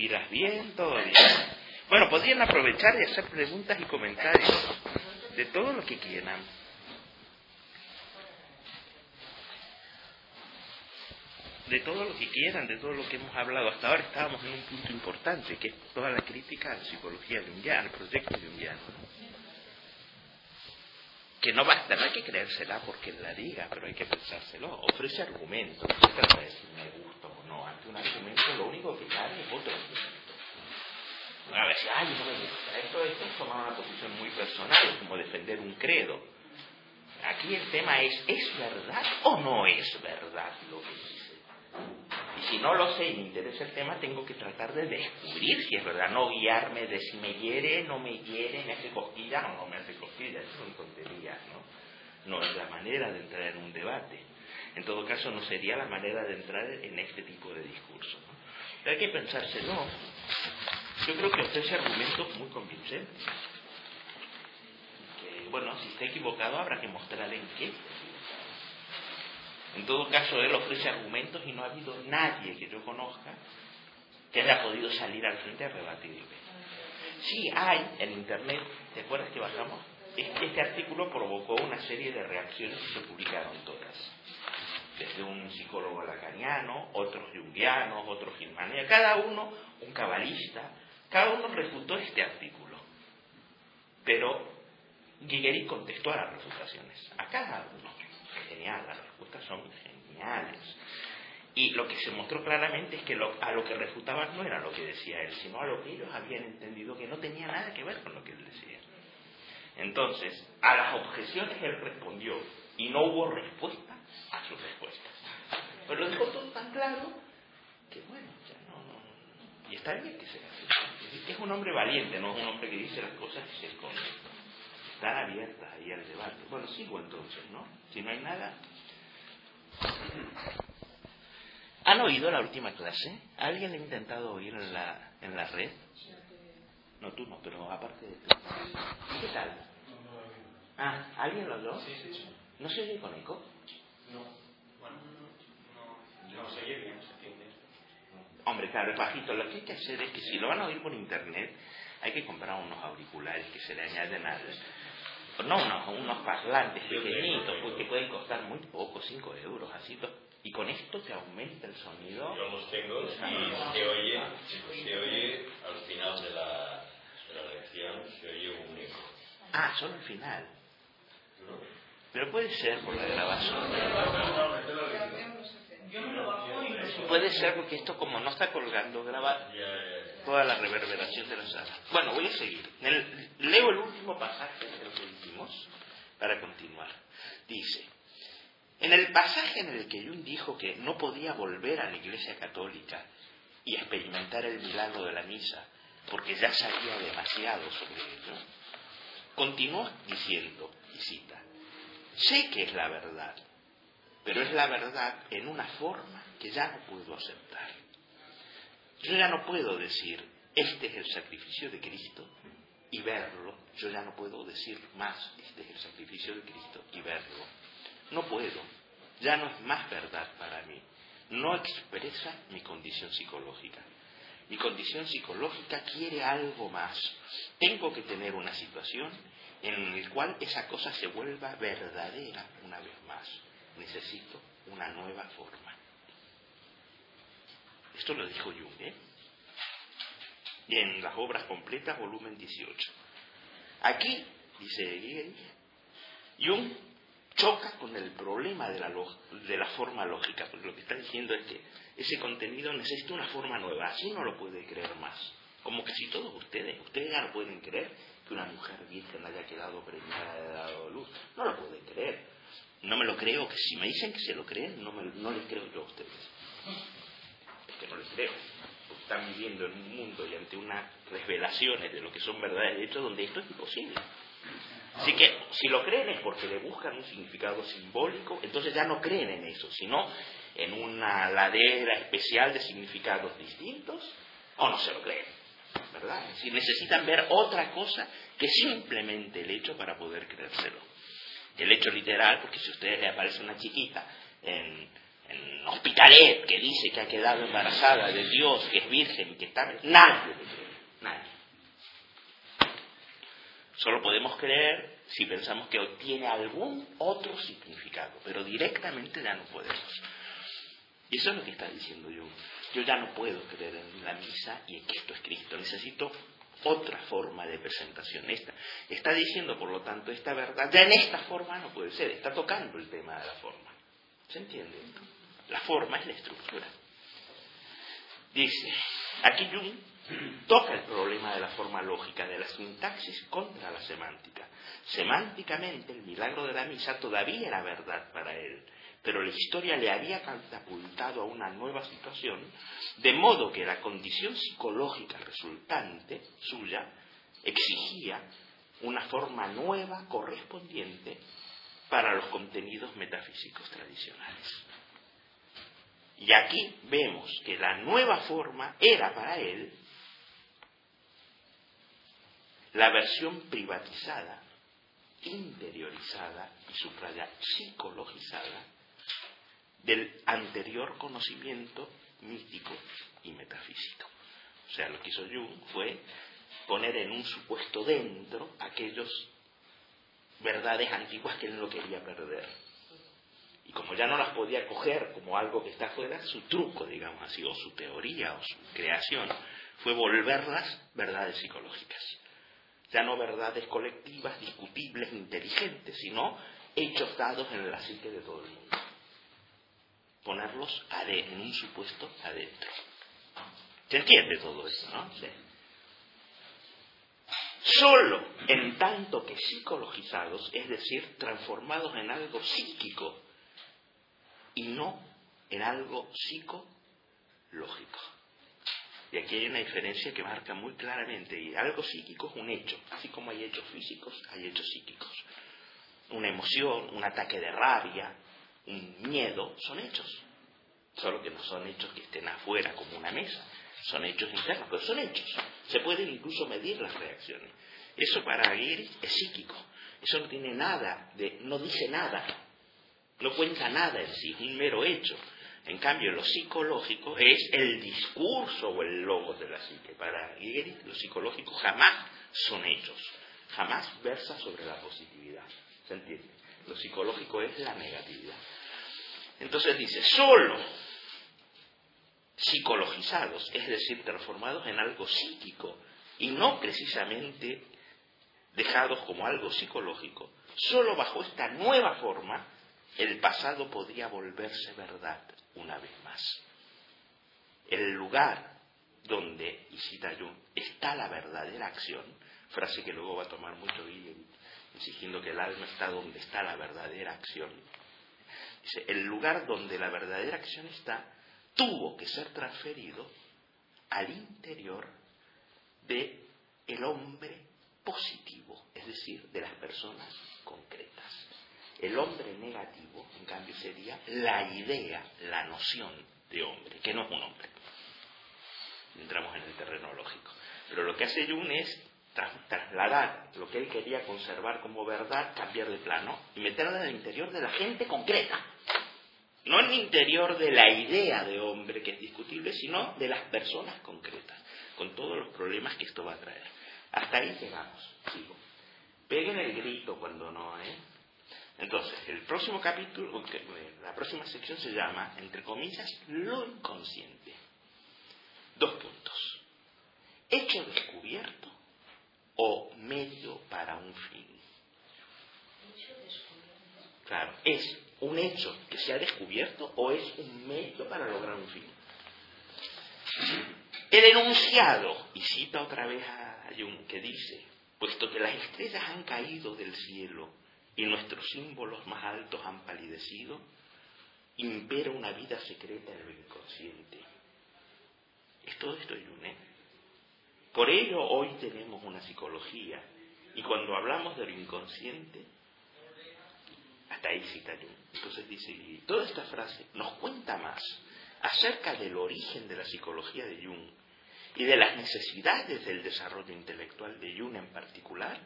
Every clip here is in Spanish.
Te piras bien, bien. Bueno, podrían aprovechar y hacer preguntas y comentarios de todo lo que quieran. De todo lo que quieran, de todo lo que hemos hablado. Hasta ahora estábamos en un punto importante, que es toda la crítica a la psicología junguiana, al proyecto junguiano. Que no basta, no hay que creérsela porque la diga, pero hay que pensárselo. Ofrece argumentos, no se trata de decir me gusta o no. Ante un argumento lo único que cabe es otro argumento. A veces, ay, no me gusta. Esto, esto es tomar una posición muy personal, como defender un credo. Aquí el tema es, ¿es verdad o no es verdad lo que dice? Y si no lo sé y me interesa el tema, tengo que tratar de descubrir si es verdad, no guiarme de si me hiere, no me hiere, me hace cosquillas o no me hace cosquillas. Son tonterías, ¿no? No es la manera de entrar en un debate. En todo caso, no sería la manera de entrar en este tipo de discurso. ¿no? hay que pensárselo. Yo creo que ofrece argumentos muy convincentes. Bueno, si está equivocado, habrá que mostrar en qué en todo caso, él ofrece argumentos y no ha habido nadie que yo conozca que haya podido salir al frente a rebatirle. Sí hay en Internet, ¿te acuerdas que bajamos? Este artículo provocó una serie de reacciones y se publicaron todas. Desde un psicólogo lacaniano, otros junguianos, otros gilmanianos, cada uno un cabalista, cada uno refutó este artículo. Pero Guigueri contestó a las refutaciones, a cada uno las respuestas son geniales. Y lo que se mostró claramente es que a lo que refutaban no era lo que decía él, sino a lo que ellos habían entendido que no tenía nada que ver con lo que él decía. Entonces, a las objeciones él respondió y no hubo respuesta a sus respuestas. Pero lo dejó todo tan claro que bueno, ya no, no, Y está bien que sea así. Es un hombre valiente, no es un hombre que dice las cosas y se esconde están abiertas ahí al debate. Bueno, sigo entonces, ¿no? Si no hay nada. ¿Han oído la última clase? ¿Alguien ha intentado oír en la, en la red? No, tú no, pero aparte de tú. ¿Qué tal? Ah, ¿alguien lo habló? Sí, sí, sí. ¿No se oye con eco? No. Bueno, no, no se oye bien, se entiende. Hombre, claro, es bajito. Lo que hay que hacer es que si lo van a oír por internet, hay que comprar unos auriculares que se le añaden al, no unos, unos parlantes pequeñitos, porque pueden costar muy poco, 5 euros, así. Y con esto te aumenta el sonido. Yo los tengo y se oye, se oye al final de la, de la lección, se oye un eco. Ah, solo al final. Pero puede ser por la grabación. Puede ser porque esto como no está colgando, graba toda la reverberación de la sala. Bueno, voy a seguir. leo el último pasaje de lo que dijimos para continuar. Dice, en el pasaje en el que Jung dijo que no podía volver a la Iglesia Católica y experimentar el milagro de la misa, porque ya sabía demasiado sobre ello, continuó diciendo, y cita, sé que es la verdad, pero es la verdad en una forma que ya no puedo aceptar. Yo ya no puedo decir, este es el sacrificio de Cristo y verlo. Yo ya no puedo decir más, este es el sacrificio de Cristo y verlo. No puedo. Ya no es más verdad para mí. No expresa mi condición psicológica. Mi condición psicológica quiere algo más. Tengo que tener una situación en la cual esa cosa se vuelva verdadera una vez más. Necesito una nueva forma. Esto lo dijo Jung, ¿eh? en las obras completas, volumen 18. Aquí, dice Jung choca con el problema de la, de la forma lógica, porque lo que está diciendo es que ese contenido necesita una forma nueva, así no lo puede creer más. Como casi todos ustedes, ustedes ya no pueden creer que una mujer virgen haya quedado preñada de dado luz, no lo pueden creer. No me lo creo, que si me dicen que se lo creen, no, me, no les creo yo a ustedes que no les ustedes están viviendo en un mundo y ante unas revelaciones de lo que son verdades de hecho donde esto es imposible. Así que si lo creen es porque le buscan un significado simbólico, entonces ya no creen en eso, sino en una ladera especial de significados distintos, o no se lo creen, ¿verdad? Si necesitan ver otra cosa que simplemente el hecho para poder creérselo. El hecho literal, porque si a ustedes le aparece una chiquita en, en Hospitalet que dice que ha quedado embarazada de Dios, que es virgen que está... Nadie nadie. Solo podemos creer si pensamos que tiene algún otro significado, pero directamente ya no podemos. Y eso es lo que está diciendo yo. Yo ya no puedo creer en la misa y en que esto es Cristo. Necesito otra forma de presentación. Esta. Está diciendo, por lo tanto, esta verdad ya en esta forma no puede ser. Está tocando el tema de la forma. ¿Se entiende? La forma es la estructura. Dice, aquí Jung toca el problema de la forma lógica, de la sintaxis contra la semántica. Semánticamente, el milagro de la misa todavía era verdad para él, pero la historia le había catapultado a una nueva situación, de modo que la condición psicológica resultante suya exigía una forma nueva correspondiente para los contenidos metafísicos tradicionales. Y aquí vemos que la nueva forma era para él la versión privatizada, interiorizada y subraya psicologizada del anterior conocimiento místico y metafísico. O sea, lo que hizo Jung fue poner en un supuesto dentro aquellos verdades antiguas que él no quería perder. Y como ya no las podía coger como algo que está fuera, su truco, digamos así, o su teoría o su creación, fue volverlas verdades psicológicas. Ya no verdades colectivas, discutibles, inteligentes, sino hechos dados en la psique de todo el mundo. Ponerlos en un supuesto adentro. ¿Se entiende todo esto, no? Sí. Solo en tanto que psicologizados, es decir, transformados en algo psíquico y no en algo psicológico. Y aquí hay una diferencia que marca muy claramente, y algo psíquico es un hecho, así como hay hechos físicos, hay hechos psíquicos. Una emoción, un ataque de rabia, un miedo, son hechos. Solo que no son hechos que estén afuera como una mesa, son hechos internos, pero son hechos. Se pueden incluso medir las reacciones. Eso para Aguirre es psíquico. Eso no tiene nada, de, no dice nada, no cuenta nada en sí, es un mero hecho. En cambio, lo psicológico es el discurso o el logo de la psique. Para Hegel, lo psicológico jamás son hechos, jamás versa sobre la positividad. ¿Se entiende? Lo psicológico es la negatividad. Entonces dice, solo psicologizados, es decir, transformados en algo psíquico y no precisamente dejados como algo psicológico, solo bajo esta nueva forma el pasado podría volverse verdad una vez más. El lugar donde, y cita Jung, está la verdadera acción, frase que luego va a tomar mucho bien, exigiendo que el alma está donde está la verdadera acción. Dice, el lugar donde la verdadera acción está tuvo que ser transferido al interior de el hombre positivo, es decir, de las personas concretas. El hombre negativo, en cambio, sería la idea, la noción de hombre, que no es un hombre. Entramos en el terreno lógico. Pero lo que hace Jung es trasladar lo que él quería conservar como verdad, cambiar de plano y meterla en el interior de la gente concreta. No en el interior de la idea de hombre que es discutible, sino de las personas concretas, con todos los problemas que esto va a traer. Hasta ahí llegamos. Sigo. Peguen el grito cuando no, ¿eh? Entonces, el próximo capítulo, la próxima sección se llama, entre comillas, lo inconsciente. Dos puntos. Hecho descubierto o medio para un fin. Claro, ¿es un hecho que se ha descubierto o es un medio para lograr un fin? He denunciado, y cita otra vez a Jung, que dice, puesto que las estrellas han caído del cielo y nuestros símbolos más altos han palidecido, impera una vida secreta en lo inconsciente. todo esto Jung. ¿eh? Por ello hoy tenemos una psicología y cuando hablamos de lo inconsciente, hasta ahí cita Jung. Entonces dice, y toda esta frase nos cuenta más acerca del origen de la psicología de Jung y de las necesidades del desarrollo intelectual de Jung en particular,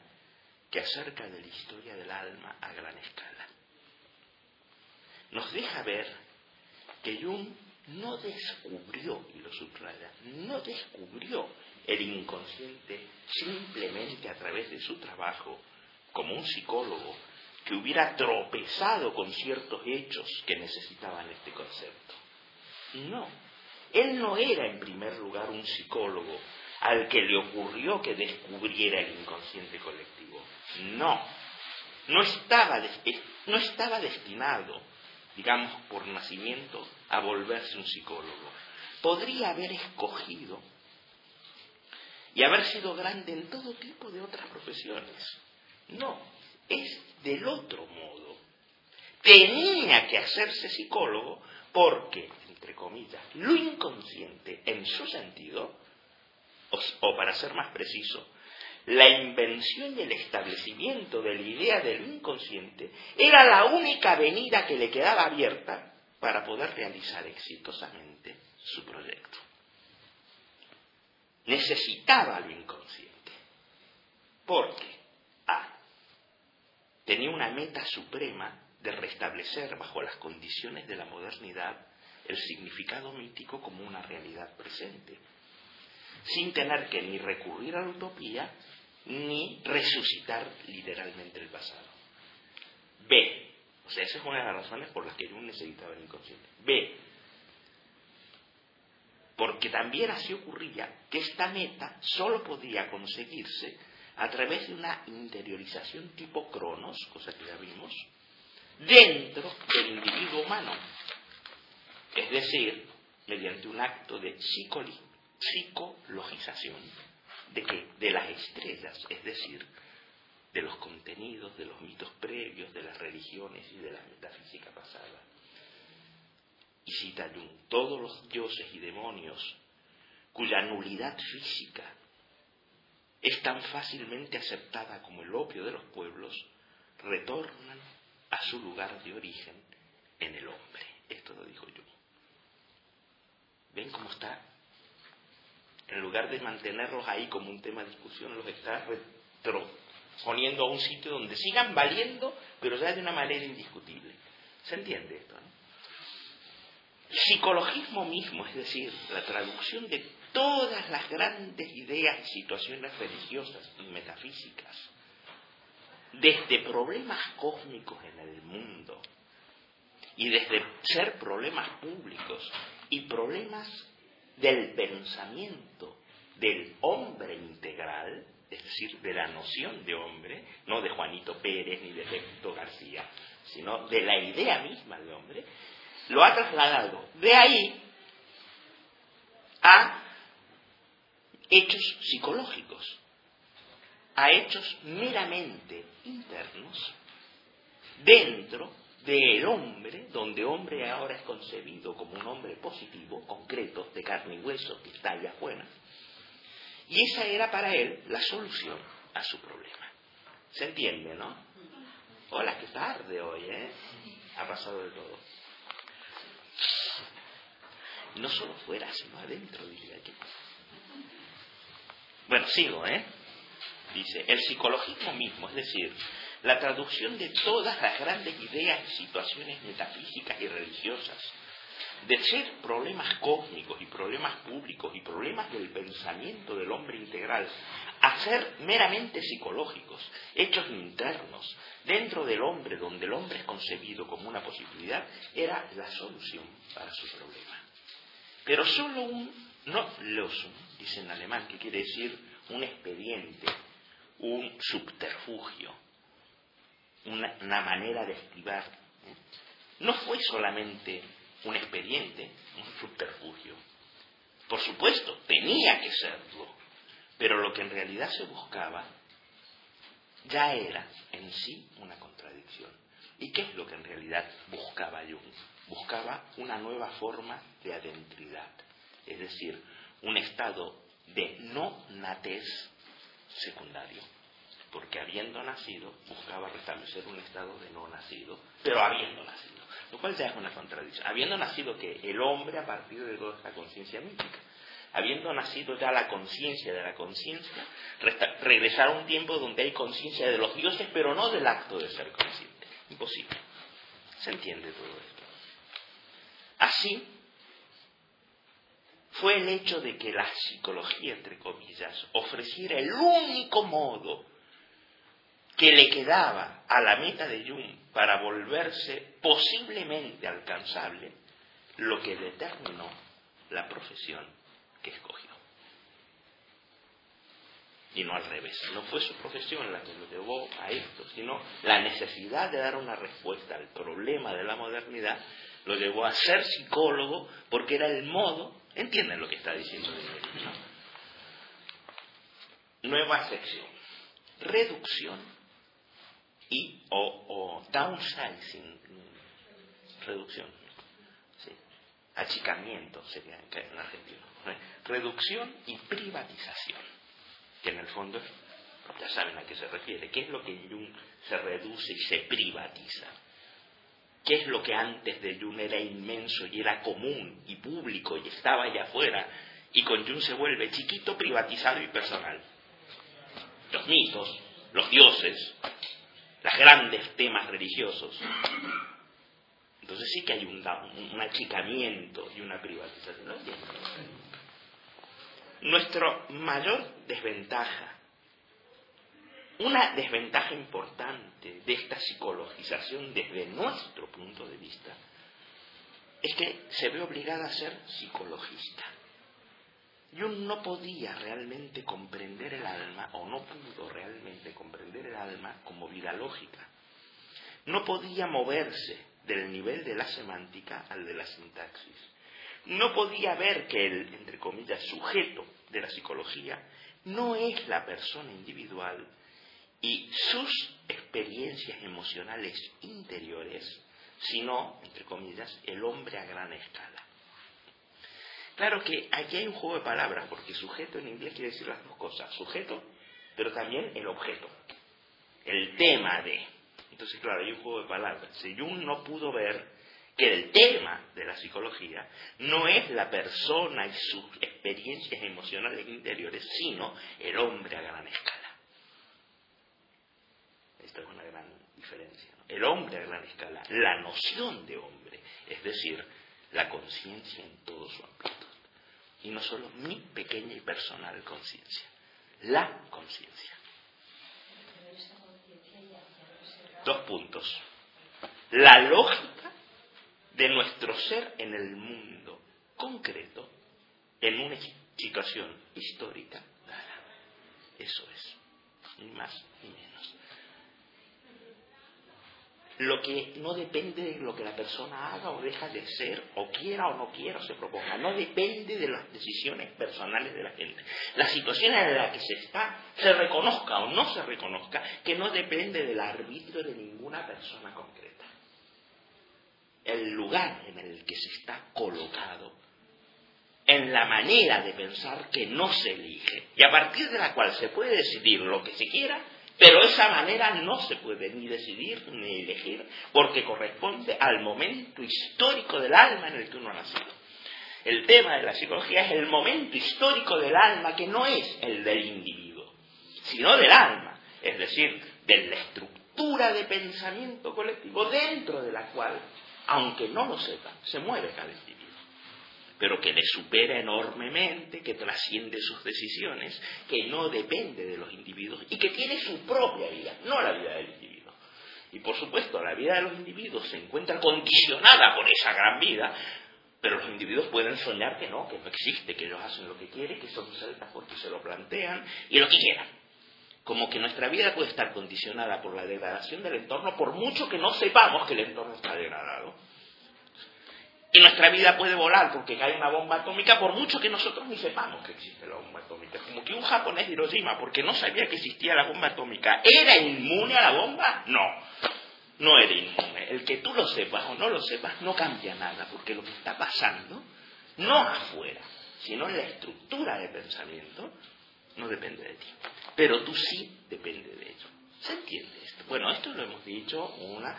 que acerca de la historia del alma a gran escala. Nos deja ver que Jung no descubrió, y lo subraya, no descubrió el inconsciente simplemente a través de su trabajo como un psicólogo que hubiera tropezado con ciertos hechos que necesitaban este concepto. No, él no era en primer lugar un psicólogo al que le ocurrió que descubriera el inconsciente colectivo. No, no estaba, no estaba destinado, digamos, por nacimiento a volverse un psicólogo. Podría haber escogido y haber sido grande en todo tipo de otras profesiones. No, es del otro modo. Tenía que hacerse psicólogo porque, entre comillas, lo inconsciente en su sentido, o, para ser más preciso, la invención y el establecimiento de la idea del inconsciente era la única avenida que le quedaba abierta para poder realizar exitosamente su proyecto. Necesitaba lo inconsciente. Porque, A, tenía una meta suprema de restablecer bajo las condiciones de la modernidad el significado mítico como una realidad presente, sin tener que ni recurrir a la utopía ni resucitar literalmente el pasado. B. O sea, esa es una de las razones por las que yo necesitaba el inconsciente. B. Porque también así ocurría que esta meta solo podía conseguirse a través de una interiorización tipo cronos, cosa que ya vimos, dentro del individuo humano. Es decir, mediante un acto de psicologización de de las estrellas, es decir, de los contenidos, de los mitos previos, de las religiones y de la metafísica pasada. Y cita todos los dioses y demonios cuya nulidad física es tan fácilmente aceptada como el opio de los pueblos, retornan a su lugar de origen en el hombre. Esto lo dijo yo. ¿Ven cómo está? En lugar de mantenerlos ahí como un tema de discusión, los está poniendo a un sitio donde sigan valiendo, pero ya de una manera indiscutible. ¿Se entiende esto? No? Psicologismo mismo, es decir, la traducción de todas las grandes ideas y situaciones religiosas y metafísicas desde problemas cósmicos en el mundo y desde ser problemas públicos y problemas del pensamiento del hombre integral, es decir, de la noción de hombre, no de Juanito Pérez ni de Héctor García, sino de la idea misma de hombre, lo ha trasladado de ahí a hechos psicológicos a hechos meramente internos dentro del hombre, donde hombre ahora es concebido como un hombre positivo, concreto, de carne y hueso, que está allá. Y esa era para él la solución a su problema. ¿Se entiende, no? Hola, qué tarde hoy, ¿eh? Ha pasado de todo. No solo fuera, sino adentro, diría yo. Bueno, sigo, ¿eh? dice, el psicologismo mismo, es decir, la traducción de todas las grandes ideas y situaciones metafísicas y religiosas, de ser problemas cósmicos y problemas públicos y problemas del pensamiento del hombre integral, a ser meramente psicológicos, hechos internos, dentro del hombre, donde el hombre es concebido como una posibilidad, era la solución para su problema. Pero solo un, no losum, dice en alemán, que quiere decir un expediente, un subterfugio, una, manera de esquivar. No fue solamente un expediente, un subterfugio. Por supuesto, tenía que serlo, pero lo que en realidad se buscaba ya era en sí una contradicción. ¿Y qué es lo que en realidad buscaba Jung? Buscaba una nueva forma de adentridad, es decir, un estado de no natez secundario, porque habiendo nacido buscaba restablecer un estado de no nacido, pero habiendo nacido, lo cual ya es una contradicción. Habiendo nacido que el hombre a partir de toda esta conciencia mítica, habiendo nacido ya la conciencia de la conciencia, regresar a un tiempo donde hay conciencia de los dioses, pero no del acto de ser consciente. Imposible. ¿Se entiende todo esto? Así, fue el hecho de que la psicología, entre comillas, ofreciera el único modo que le quedaba a la meta de Jung para volverse posiblemente alcanzable, lo que determinó la profesión que escogió. Y no al revés. No fue su profesión la que lo llevó a esto, sino la necesidad de dar una respuesta al problema de la modernidad lo llevó a ser psicólogo porque era el modo, entienden lo que está diciendo, nueva sección, reducción y o, downsizing, reducción, achicamiento sería en argentino, reducción y privatización, que en el fondo ya saben a qué se refiere, qué es lo que Jung se reduce y se privatiza. ¿Qué es lo que antes de Jung era inmenso y era común y público y estaba allá afuera? Y con Jung se vuelve chiquito, privatizado y personal. Los mitos, los dioses, los grandes temas religiosos. Entonces sí que hay un, un achicamiento y una privatización. ¿No Nuestra mayor desventaja una desventaja importante de esta psicologización desde nuestro punto de vista es que se ve obligada a ser psicologista. Yo no podía realmente comprender el alma, o no pudo realmente comprender el alma como vida lógica. No podía moverse del nivel de la semántica al de la sintaxis. No podía ver que el, entre comillas, sujeto de la psicología no es la persona individual, y sus experiencias emocionales interiores, sino, entre comillas, el hombre a gran escala. Claro que aquí hay un juego de palabras, porque sujeto en inglés quiere decir las dos cosas, sujeto, pero también el objeto, el tema de. Entonces, claro, hay un juego de palabras. Si Jung no pudo ver que el tema de la psicología no es la persona y sus experiencias emocionales interiores, sino el hombre a gran escala. Esta es una gran diferencia. El hombre a gran escala, la noción de hombre, es decir, la conciencia en todo su amplitud. Y no solo mi pequeña y personal conciencia, la conciencia. Dos puntos. La lógica de nuestro ser en el mundo concreto, en una situación histórica dada. Eso es, ni más ni menos lo que no depende de lo que la persona haga o deja de ser, o quiera o no quiera o se proponga, no depende de las decisiones personales de la gente. La situación en la que se está, se reconozca o no se reconozca, que no depende del arbitrio de ninguna persona concreta. El lugar en el que se está colocado, en la manera de pensar que no se elige, y a partir de la cual se puede decidir lo que se quiera, pero esa manera no se puede ni decidir ni elegir porque corresponde al momento histórico del alma en el que uno ha nacido. El tema de la psicología es el momento histórico del alma que no es el del individuo, sino del alma, es decir, de la estructura de pensamiento colectivo dentro de la cual, aunque no lo sepa, se mueve cada individuo pero que le supera enormemente, que trasciende sus decisiones, que no depende de los individuos y que tiene su propia vida, no la vida del individuo. Y por supuesto, la vida de los individuos se encuentra condicionada por esa gran vida, pero los individuos pueden soñar que no, que no existe, que ellos hacen lo que quieren, que son celtas porque se lo plantean y lo que quieran. Como que nuestra vida puede estar condicionada por la degradación del entorno, por mucho que no sepamos que el entorno está degradado y nuestra vida puede volar porque cae una bomba atómica por mucho que nosotros ni sepamos que existe la bomba atómica. Como que un japonés de Hiroshima, porque no sabía que existía la bomba atómica, ¿era inmune a la bomba? No, no era inmune. El que tú lo sepas o no lo sepas no cambia nada, porque lo que está pasando, no afuera, sino en la estructura de pensamiento, no depende de ti. Pero tú sí depende de ello. ¿Se entiende esto? Bueno, esto lo hemos dicho una,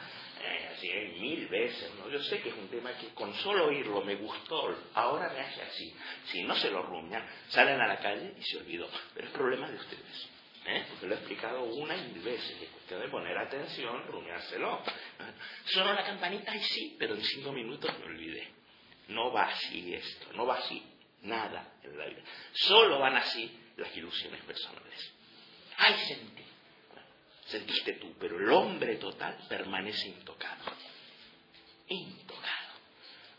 así, mil veces, ¿no? Yo sé que es un tema que con solo oírlo me gustó, ahora me hace así. Si no se lo rumian, salen a la calle y se olvidó. Pero es problema de ustedes. ¿Eh? porque lo he explicado una y mil veces, es cuestión de poner atención, rumiárselo. Sonó la campanita y sí, pero en cinco minutos me olvidé. No va así esto, no va así nada en la vida. Solo van así las ilusiones personales. ¡Ay, sentí! Sentiste tú, pero el hombre total permanece intocado. Intocado.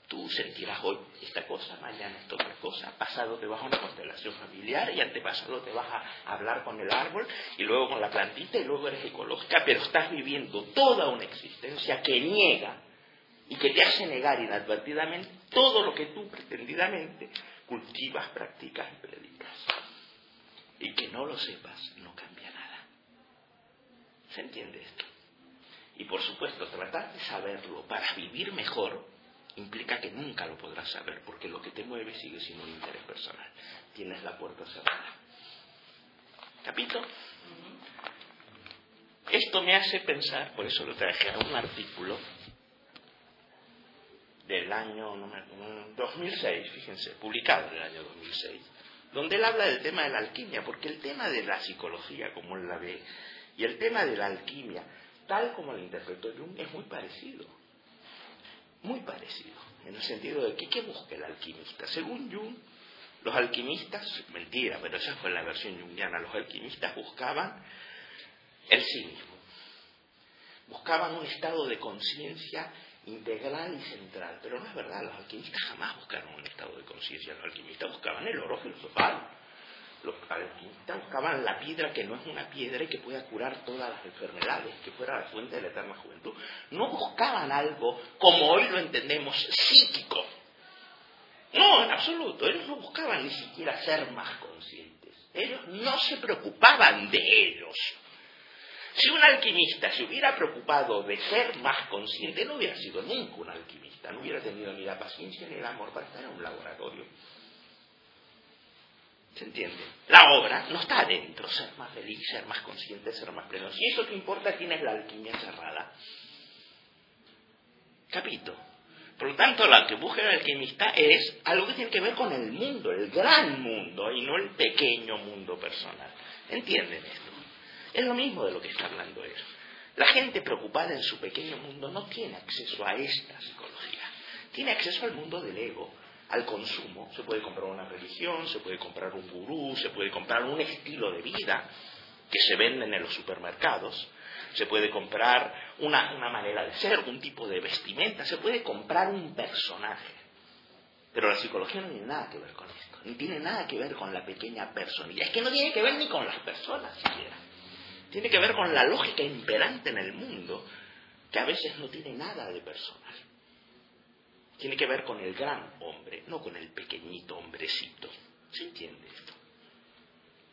Tú sentirás hoy esta cosa, mañana esta otra cosa, pasado te vas a una constelación familiar y antepasado te vas a hablar con el árbol y luego con la plantita y luego eres ecológica, pero estás viviendo toda una existencia que niega y que te hace negar inadvertidamente todo lo que tú pretendidamente cultivas, practicas y predicas. Y que no lo sepas no cambia. ¿Se entiende esto? Y por supuesto, tratar de saberlo para vivir mejor implica que nunca lo podrás saber, porque lo que te mueve sigue siendo un interés personal. Tienes la puerta cerrada. ¿Capito? Esto me hace pensar, por eso lo traje a un artículo del año 2006, fíjense, publicado en el año 2006, donde él habla del tema de la alquimia, porque el tema de la psicología, como él la ve, y el tema de la alquimia, tal como lo interpretó Jung, es muy parecido. Muy parecido, en el sentido de que ¿qué busca el alquimista? Según Jung, los alquimistas, mentira, pero esa fue la versión jungiana, los alquimistas buscaban el sí mismo. Buscaban un estado de conciencia integral y central. Pero no es verdad, los alquimistas jamás buscaron un estado de conciencia, los alquimistas buscaban el oro filosofal. Los alquimistas buscaban la piedra que no es una piedra y que pueda curar todas las enfermedades, que fuera la fuente de la eterna juventud. No buscaban algo como hoy lo entendemos, psíquico. No, en absoluto. Ellos no buscaban ni siquiera ser más conscientes. Ellos no se preocupaban de ellos. Si un alquimista se hubiera preocupado de ser más consciente, no hubiera sido nunca un alquimista, no hubiera tenido ni la paciencia ni el amor para estar en un laboratorio. ¿Se entiende? La obra no está adentro, ser más feliz, ser más consciente, ser más pleno. Si eso te importa, tienes la alquimia cerrada. Capito. Por lo tanto, lo que busca el alquimista es algo que tiene que ver con el mundo, el gran mundo, y no el pequeño mundo personal. ¿Entienden esto? Es lo mismo de lo que está hablando él. La gente preocupada en su pequeño mundo no tiene acceso a esta psicología. Tiene acceso al mundo del ego, al consumo. Se puede comprar una religión, se puede comprar un gurú, se puede comprar un estilo de vida que se venden en los supermercados. Se puede comprar una, una manera de ser, un tipo de vestimenta, se puede comprar un personaje. Pero la psicología no tiene nada que ver con esto, ni tiene nada que ver con la pequeña personalidad. Es que no tiene que ver ni con las personas siquiera tiene que ver con la lógica imperante en el mundo, que a veces no tiene nada de personal. Tiene que ver con el gran hombre, no con el pequeñito hombrecito. ¿Se entiende esto?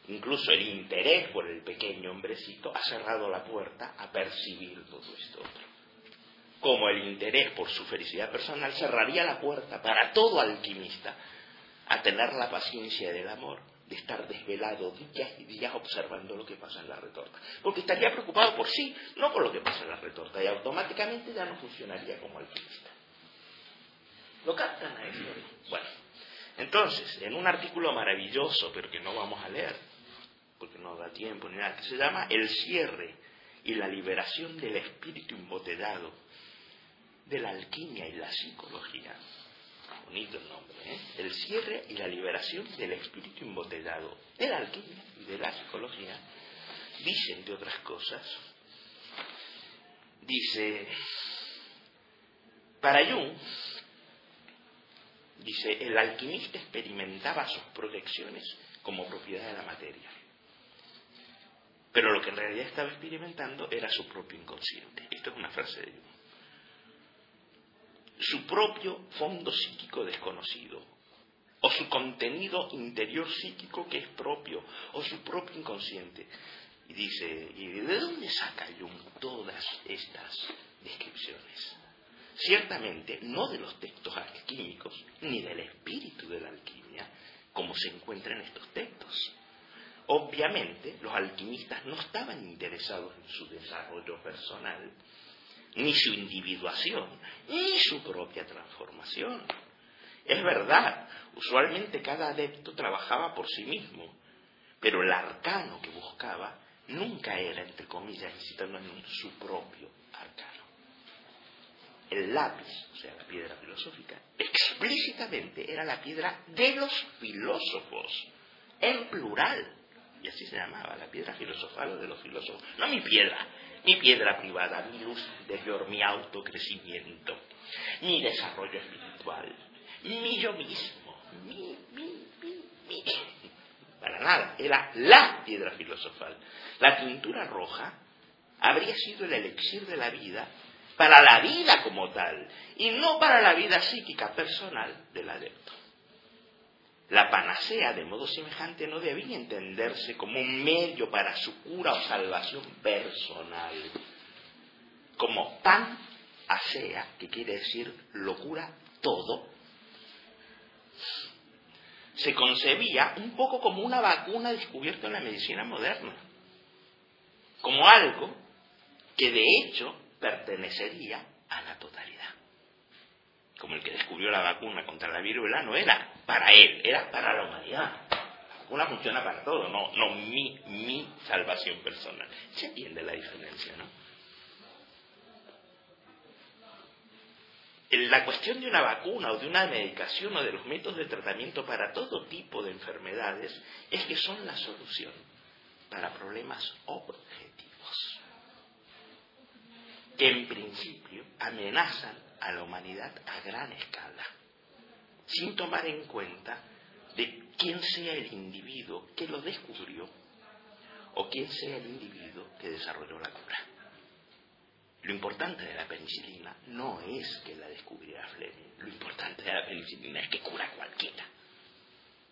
Incluso el interés por el pequeño hombrecito ha cerrado la puerta a percibir todo esto. Como el interés por su felicidad personal cerraría la puerta para todo alquimista a tener la paciencia del amor de estar desvelado días y días observando lo que pasa en la retorta. Porque estaría preocupado por sí, no por lo que pasa en la retorta, y automáticamente ya no funcionaría como alquimista. ¿Lo captan a eso? Bueno, entonces, en un artículo maravilloso, pero que no vamos a leer, porque no da tiempo ni nada, que se llama El cierre y la liberación del espíritu embotellado de la alquimia y la psicología bonito el nombre, ¿eh? el cierre y la liberación del espíritu embotellado de la alquimia y de la psicología, dicen de otras cosas, dice, para Jung, dice, el alquimista experimentaba sus proyecciones como propiedad de la materia. Pero lo que en realidad estaba experimentando era su propio inconsciente. Esto es una frase de Jung su propio fondo psíquico desconocido, o su contenido interior psíquico que es propio, o su propio inconsciente. Y dice, ¿y de dónde saca Jung todas estas descripciones? Ciertamente no de los textos alquímicos, ni del espíritu de la alquimia, como se encuentra en estos textos. Obviamente, los alquimistas no estaban interesados en su desarrollo personal, ni su individuación, ni su propia transformación. Es verdad, usualmente cada adepto trabajaba por sí mismo, pero el arcano que buscaba nunca era, entre comillas, incitando en su propio. El lápiz, o sea, la piedra filosófica, explícitamente era la piedra de los filósofos, en plural. Y así se llamaba, la piedra filosofal de los filósofos. No mi piedra, mi piedra privada, mi luz interior, mi autocrecimiento, mi desarrollo espiritual, mi yo mismo, mi, mi, mi, mi. Para nada, era la piedra filosofal. La tintura roja habría sido el elixir de la vida para la vida como tal y no para la vida psíquica personal del adepto. La panacea, de modo semejante, no debía entenderse como un medio para su cura o salvación personal, como pan asea, que quiere decir locura todo, se concebía un poco como una vacuna descubierta en la medicina moderna, como algo que de hecho pertenecería a la totalidad como el que descubrió la vacuna contra la viruela, no era para él, era para la humanidad. La vacuna funciona para todo, no, no mi, mi salvación personal. Se entiende la diferencia, ¿no? La cuestión de una vacuna o de una medicación o de los métodos de tratamiento para todo tipo de enfermedades es que son la solución para problemas objetivos que en principio amenazan a la humanidad a gran escala, sin tomar en cuenta de quién sea el individuo que lo descubrió o quién sea el individuo que desarrolló la cura. Lo importante de la penicilina no es que la descubriera Fleming, lo importante de la penicilina es que cura cualquiera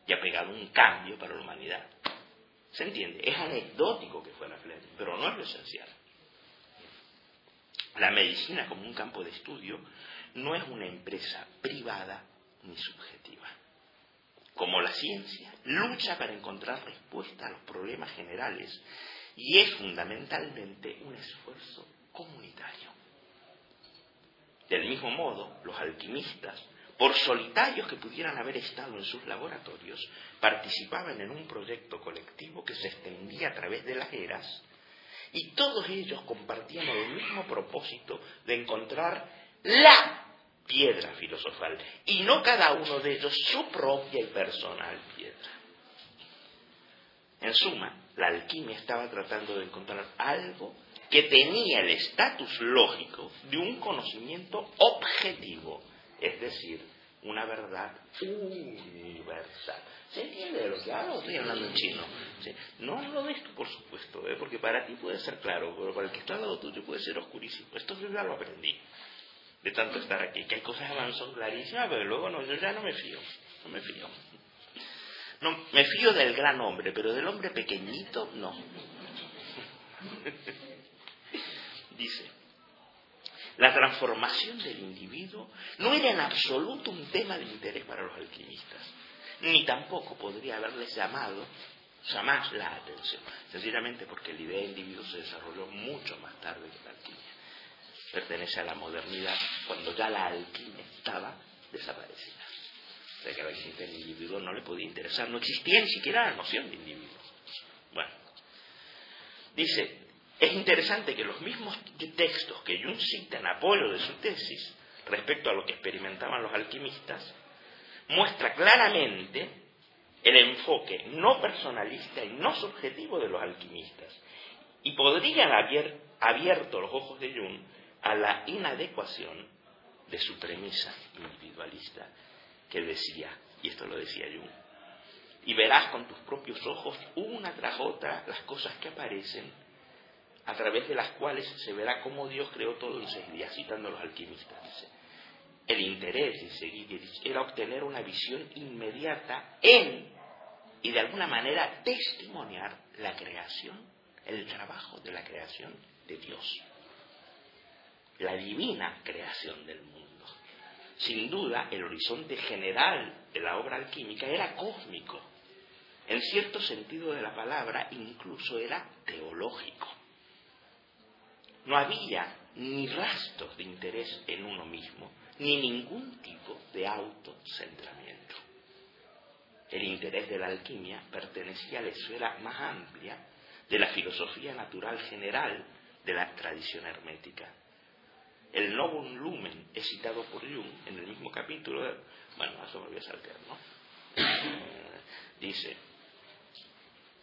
y ha pegado un cambio para la humanidad. ¿Se entiende? Es anecdótico que fuera Fleming, pero no es lo esencial. La medicina como un campo de estudio no es una empresa privada ni subjetiva. Como la ciencia, lucha para encontrar respuesta a los problemas generales y es fundamentalmente un esfuerzo comunitario. Del mismo modo, los alquimistas, por solitarios que pudieran haber estado en sus laboratorios, participaban en un proyecto colectivo que se extendía a través de las eras y todos ellos compartían el mismo propósito de encontrar la piedra filosofal y no cada uno de ellos su propia y personal piedra. En suma, la alquimia estaba tratando de encontrar algo que tenía el estatus lógico de un conocimiento objetivo, es decir, una verdad universal. ¿Se entiende de lo que hablo? Estoy hablando en chino. No lo ves tú, por supuesto, ¿eh? porque para ti puede ser claro, pero para el que está al lado tuyo puede ser oscurísimo. Esto yo ya lo aprendí, de tanto estar aquí, que hay cosas que son clarísimas, pero luego no, yo ya no me fío, no me fío. No, me fío del gran hombre, pero del hombre pequeñito, no. Dice, la transformación del individuo no era en absoluto un tema de interés para los alquimistas ni tampoco podría haberles llamado jamás la atención, sencillamente porque la idea de individuo se desarrolló mucho más tarde que la alquimia. Pertenece a la modernidad cuando ya la alquimia estaba desaparecida. O sea que la del individuo no le podía interesar, no existía ni siquiera la noción de individuo. Bueno, dice, es interesante que los mismos textos que Jung cita en apoyo de su tesis respecto a lo que experimentaban los alquimistas muestra claramente el enfoque no personalista y no subjetivo de los alquimistas. Y podrían haber abierto los ojos de Jung a la inadecuación de su premisa individualista que decía, y esto lo decía Jung, y verás con tus propios ojos una tras otra las cosas que aparecen a través de las cuales se verá cómo Dios creó todo en seis citando a los alquimistas. El interés de seguir era obtener una visión inmediata en y de alguna manera testimoniar la creación, el trabajo de la creación de Dios, la divina creación del mundo. sin duda, el horizonte general de la obra alquímica era cósmico. En cierto sentido de la palabra, incluso era teológico. No había ni rastros de interés en uno mismo, ni ningún tipo de autocentramiento. El interés de la alquimia pertenecía a la esfera más amplia de la filosofía natural general de la tradición hermética. El novum lumen es citado por Jung en el mismo capítulo, bueno, eso me voy a saltar, ¿no? Dice,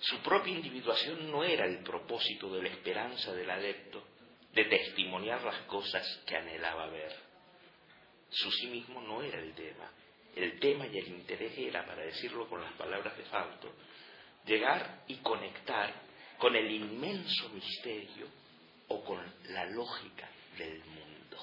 su propia individuación no era el propósito de la esperanza del adepto de testimoniar las cosas que anhelaba ver. Su sí mismo no era el tema. El tema y el interés era, para decirlo con las palabras de Fausto, llegar y conectar con el inmenso misterio o con la lógica del mundo.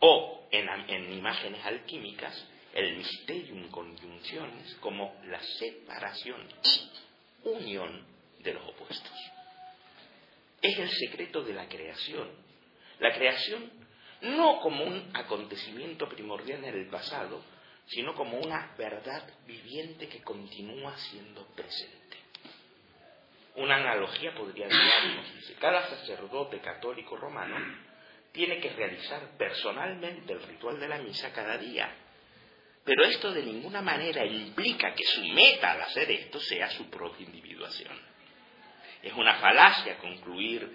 O, en, en imágenes alquímicas, el mysterium conjunciones como la separación y unión de los opuestos. Es el secreto de la creación. La creación no como un acontecimiento primordial en el pasado, sino como una verdad viviente que continúa siendo presente. Una analogía podría decirnos, que cada sacerdote católico romano tiene que realizar personalmente el ritual de la misa cada día. Pero esto de ninguna manera implica que su meta al hacer esto sea su propia individuación. Es una falacia concluir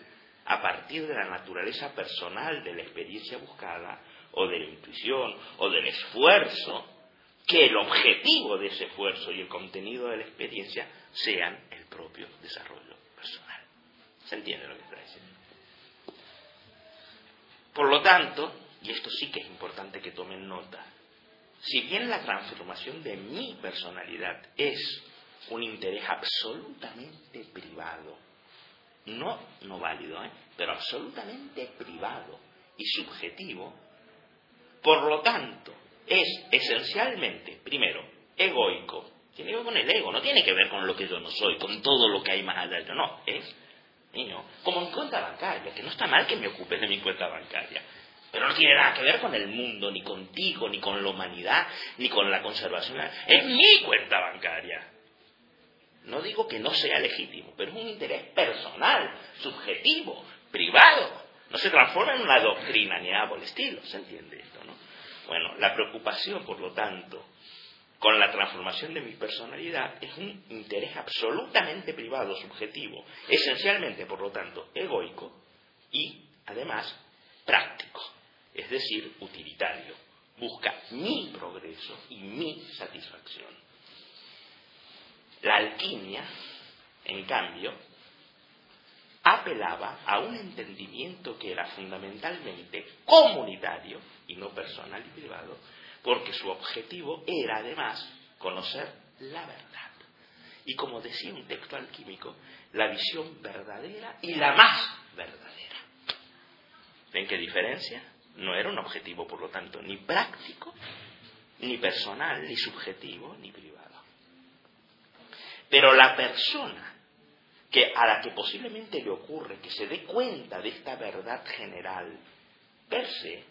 a partir de la naturaleza personal de la experiencia buscada, o de la intuición, o del esfuerzo, que el objetivo de ese esfuerzo y el contenido de la experiencia sean el propio desarrollo personal. ¿Se entiende lo que está diciendo? Por lo tanto, y esto sí que es importante que tomen nota, si bien la transformación de mi personalidad es un interés absolutamente privado, no, no válido, ¿eh? pero absolutamente privado y subjetivo, por lo tanto, es esencialmente, primero, egoico. Tiene que ver con el ego, no tiene que ver con lo que yo no soy, con todo lo que hay más allá. No, es niño, como mi cuenta bancaria, que no está mal que me ocupes de mi cuenta bancaria, pero no tiene nada que ver con el mundo, ni contigo, ni con la humanidad, ni con la conservación. Es mi cuenta bancaria. No digo que no sea legítimo, pero es un interés personal, subjetivo, privado. No se transforma en una doctrina ni nada por el estilo, ¿se entiende esto? No? Bueno, la preocupación, por lo tanto, con la transformación de mi personalidad es un interés absolutamente privado, subjetivo, esencialmente, por lo tanto, egoico y, además, práctico, es decir, utilitario. Busca mi progreso y mi satisfacción. La alquimia, en cambio, apelaba a un entendimiento que era fundamentalmente comunitario y no personal y privado, porque su objetivo era además conocer la verdad. Y como decía un texto alquímico, la visión verdadera y la más verdadera. ¿Ven qué diferencia? No era un objetivo, por lo tanto, ni práctico, ni personal, ni subjetivo, ni privado. Pero la persona que a la que posiblemente le ocurre que se dé cuenta de esta verdad general per se,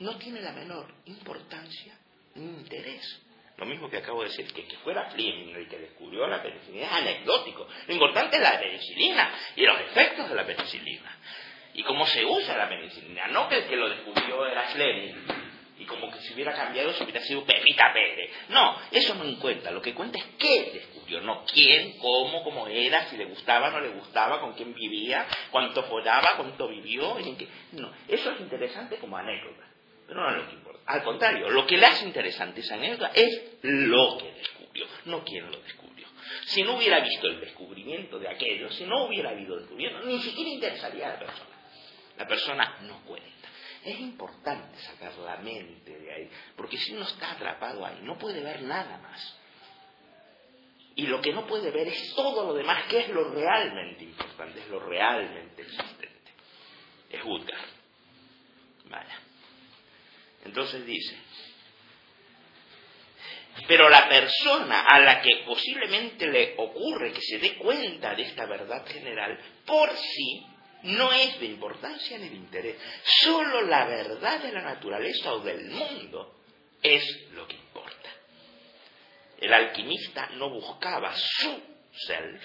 no tiene la menor importancia ni interés. Lo mismo que acabo de decir, que, que fuera Fleming el que descubrió la penicilina es anecdótico. Lo importante es la penicilina y los efectos de la penicilina. Y cómo se usa la penicilina. No que el que lo descubrió era Fleming, y como que si hubiera cambiado si hubiera sido Pepita Pérez. No, eso no cuenta. Lo que cuenta es qué descubrió, no quién, cómo, cómo era, si le gustaba, no le gustaba, con quién vivía, cuánto follaba, cuánto vivió. No, eso es interesante como anécdota, pero no es lo que importa. Al contrario, lo que le hace interesante esa anécdota es lo que descubrió, no quién lo descubrió. Si no hubiera visto el descubrimiento de aquello, si no hubiera habido descubrimiento, ni siquiera interesaría a la persona. La persona no cuenta. Es importante sacar la mente de ahí, porque si uno está atrapado ahí, no puede ver nada más. Y lo que no puede ver es todo lo demás, que es lo realmente importante, es lo realmente existente. Es Utgar. Vaya. Entonces dice, pero la persona a la que posiblemente le ocurre que se dé cuenta de esta verdad general, por sí no es de importancia ni de interés. Solo la verdad de la naturaleza o del mundo es lo que importa. El alquimista no buscaba su self,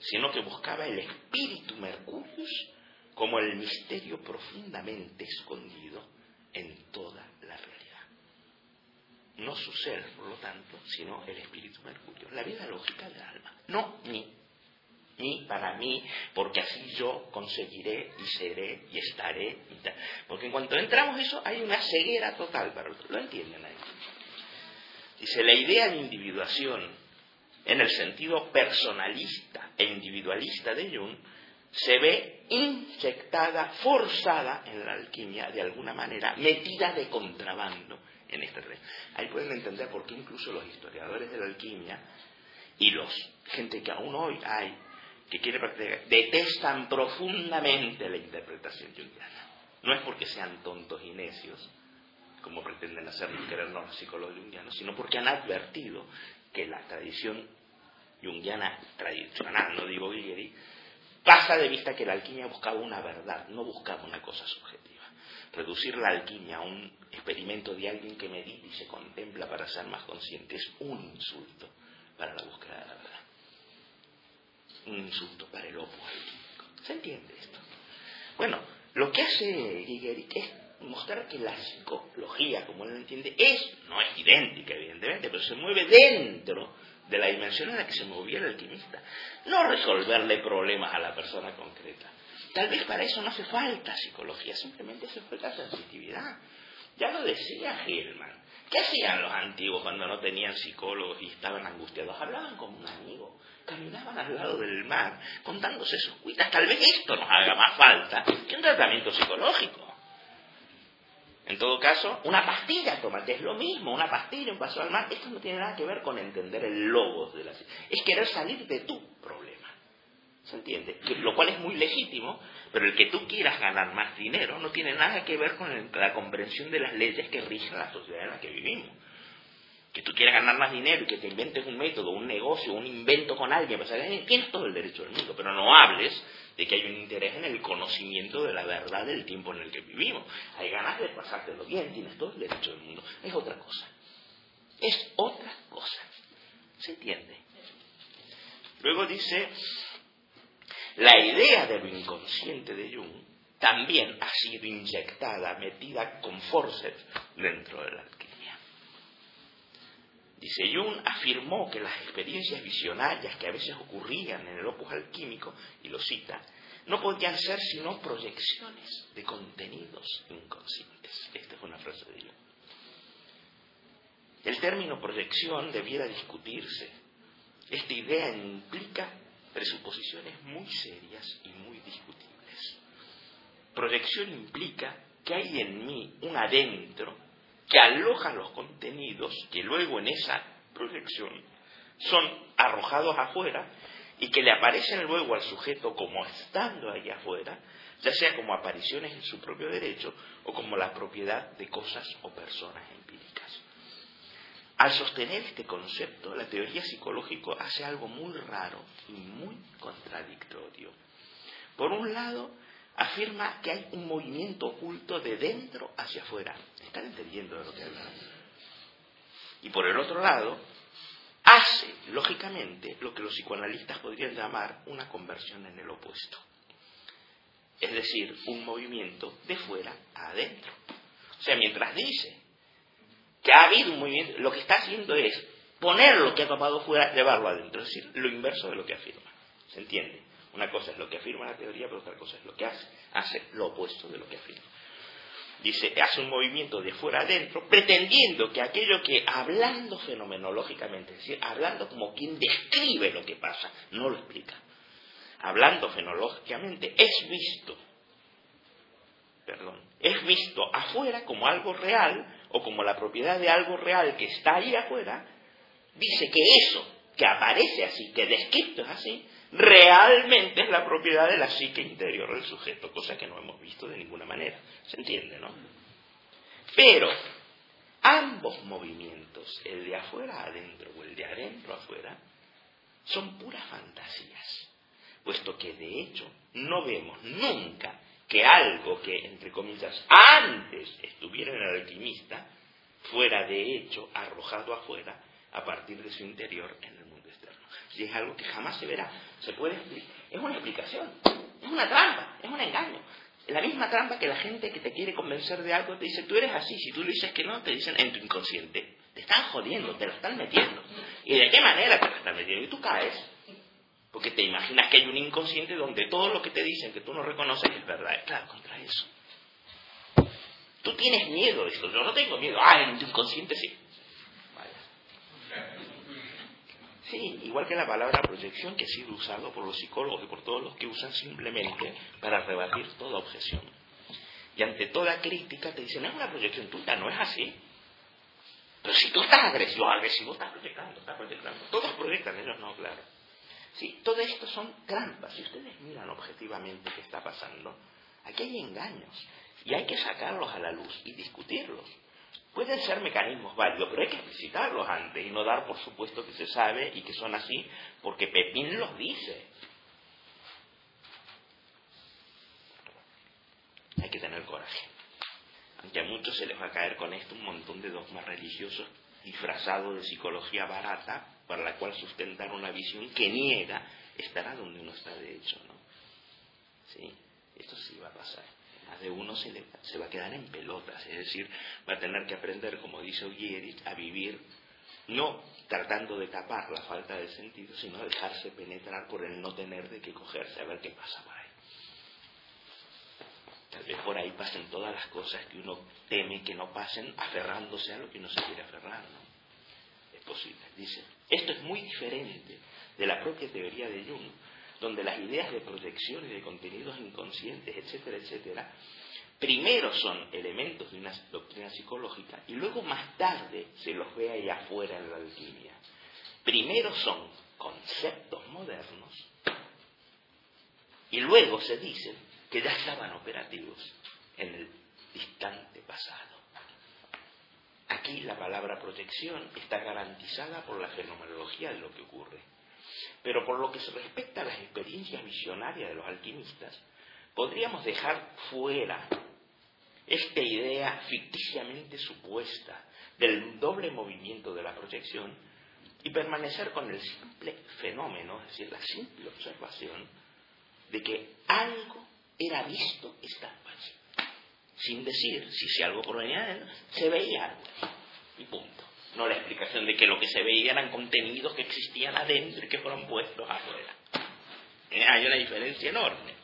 sino que buscaba el espíritu Mercurius como el misterio profundamente escondido en toda la realidad. No su ser, por lo tanto, sino el espíritu Mercurio, la vida lógica del alma, no mí, ni para mí, porque así yo conseguiré y seré y estaré. Y. Porque en cuanto entramos eso hay una ceguera total para ¿Lo entienden ahí? Dice, la idea de individuación en el sentido personalista e individualista de Jung se ve inyectada, forzada en la alquimia de alguna manera, metida de contrabando en esta red. Ahí pueden entender por qué incluso los historiadores de la alquimia y los gente que aún hoy hay que quiere practicar, detestan profundamente la interpretación junguiana. No es porque sean tontos y necios, como pretenden hacernos creer los psicólogos junguianos, sino porque han advertido que la tradición junguiana tradicional, no digo Guilleri, pasa de vista que la alquimia buscaba una verdad, no buscaba una cosa subjetiva. Reducir la alquimia a un experimento de alguien que medita y se contempla para ser más consciente es un insulto para la búsqueda de la verdad. Un insulto para el alquímico. ¿Se entiende esto? Bueno, lo que hace Gigerik es mostrar que la psicología, como él lo entiende, es, no es idéntica evidentemente, pero se mueve dentro de la dimensión en la que se movía el alquimista. No resolverle problemas a la persona concreta. Tal vez para eso no hace falta psicología, simplemente hace falta sensitividad. Ya lo decía Hillman. ¿Qué hacían los antiguos cuando no tenían psicólogos y estaban angustiados? Hablaban como un amigo, caminaban al lado del mar, contándose sus cuitas. Tal vez esto nos haga más falta que un tratamiento psicológico. En todo caso, una pastilla, tómate, es lo mismo, una pastilla, un paso al mar. Esto no tiene nada que ver con entender el logos de la Es querer salir de tu problema. ¿Se entiende? lo cual es muy legítimo, pero el que tú quieras ganar más dinero no tiene nada que ver con la comprensión de las leyes que rigen la sociedad en la que vivimos. Que tú quieras ganar más dinero y que te inventes un método, un negocio, un invento con alguien, pues, tienes todo el derecho del mundo, pero no hables de que hay un interés en el conocimiento de la verdad del tiempo en el que vivimos. Hay ganas de pasártelo bien, tienes todo el derecho del mundo. Es otra cosa. Es otra cosa. ¿Se entiende? Luego dice, la idea de lo inconsciente de Jung también ha sido inyectada, metida con forceps dentro de la. Dice, Jung afirmó que las experiencias visionarias que a veces ocurrían en el opus alquímico, y lo cita, no podían ser sino proyecciones de contenidos inconscientes. Esta es una frase de Jung. El término proyección debiera discutirse. Esta idea implica presuposiciones muy serias y muy discutibles. Proyección implica que hay en mí un adentro que aloja los contenidos que luego en esa proyección son arrojados afuera y que le aparecen luego al sujeto como estando ahí afuera, ya sea como apariciones en su propio derecho o como la propiedad de cosas o personas empíricas. Al sostener este concepto, la teoría psicológica hace algo muy raro y muy contradictorio. Por un lado, afirma que hay un movimiento oculto de dentro hacia afuera. ¿Están entendiendo de lo que hablan? Y por el otro lado, hace, lógicamente, lo que los psicoanalistas podrían llamar una conversión en el opuesto. Es decir, un movimiento de fuera a adentro. O sea, mientras dice que ha habido un movimiento, lo que está haciendo es poner lo que ha topado fuera, llevarlo adentro, es decir, lo inverso de lo que afirma. ¿Se entiende? Una cosa es lo que afirma la teoría, pero otra cosa es lo que hace. Hace lo opuesto de lo que afirma. Dice, hace un movimiento de fuera adentro, pretendiendo que aquello que, hablando fenomenológicamente, es decir, hablando como quien describe lo que pasa, no lo explica. Hablando fenomenológicamente, es visto, perdón, es visto afuera como algo real, o como la propiedad de algo real que está ahí afuera, dice que eso que aparece así, que descrito es así, realmente es la propiedad de la psique interior del sujeto, cosa que no hemos visto de ninguna manera. ¿Se entiende, no? Pero ambos movimientos, el de afuera adentro o el de adentro afuera, son puras fantasías. puesto que de hecho no vemos nunca que algo que, entre comillas, antes estuviera en el alquimista, fuera de hecho arrojado afuera a partir de su interior en el Y es algo que jamás se verá. Se puede Es una explicación, es una trampa, es un engaño. La misma trampa que la gente que te quiere convencer de algo te dice, tú eres así, si tú le dices que no, te dicen en tu inconsciente. Te están jodiendo, te lo están metiendo. ¿Y de qué manera te lo están metiendo? Y tú caes. Porque te imaginas que hay un inconsciente donde todo lo que te dicen que tú no reconoces es verdad. Claro, contra eso. Tú tienes miedo de esto. Yo no tengo miedo. Ah, en tu inconsciente sí. Sí, igual que la palabra proyección que ha sido usado por los psicólogos y por todos los que usan simplemente para rebatir toda objeción. Y ante toda crítica te dicen, es una proyección tuya, no es así. Pero si tú estás agresivo, agresivo, estás proyectando, estás proyectando. Todos proyectan, ellos no, claro. Sí, todo esto son trampas. Si ustedes miran objetivamente qué está pasando, aquí hay engaños. Y hay que sacarlos a la luz y discutirlos. Pueden ser mecanismos válidos, pero hay que explicitarlos antes y no dar por supuesto que se sabe y que son así porque Pepín los dice. Hay que tener coraje. Aunque a muchos se les va a caer con esto un montón de dogmas religiosos disfrazados de psicología barata para la cual sustentar una visión que niega estará donde uno está de hecho, ¿no? Sí, esto sí va a pasar más de uno se, va a quedar en pelotas, es decir, va a tener que aprender, como dice Oguieris, a vivir no tratando de tapar la falta de sentido, sino dejarse penetrar por el no tener de qué cogerse, a ver qué pasa por ahí. Tal vez por ahí pasen todas las cosas que uno teme que no pasen, aferrándose a lo que uno se quiere aferrar, ¿no? Es posible. Dice, esto es muy diferente de la propia teoría de Jung, donde las ideas de proyección y de contenidos inconscientes, etcétera, etcétera, primero son elementos de una doctrina psicológica y luego más tarde se los ve allá afuera en la alquimia. Primero son conceptos modernos y luego se dice que ya estaban operativos en el distante pasado. Aquí la palabra proyección está garantizada por la fenomenología de lo que ocurre. Pero por lo que se respecta a las experiencias visionarias de los alquimistas, podríamos dejar fuera esta idea ficticiamente supuesta del doble movimiento de la proyección y permanecer con el simple fenómeno, es decir, la simple observación de que algo era visto estando. Sin decir si, si algo provenía de él, se veía algo. Y punto no la explicación de que lo que se veía eran contenidos que existían adentro y que fueron puestos afuera. Eh, hay una diferencia enorme.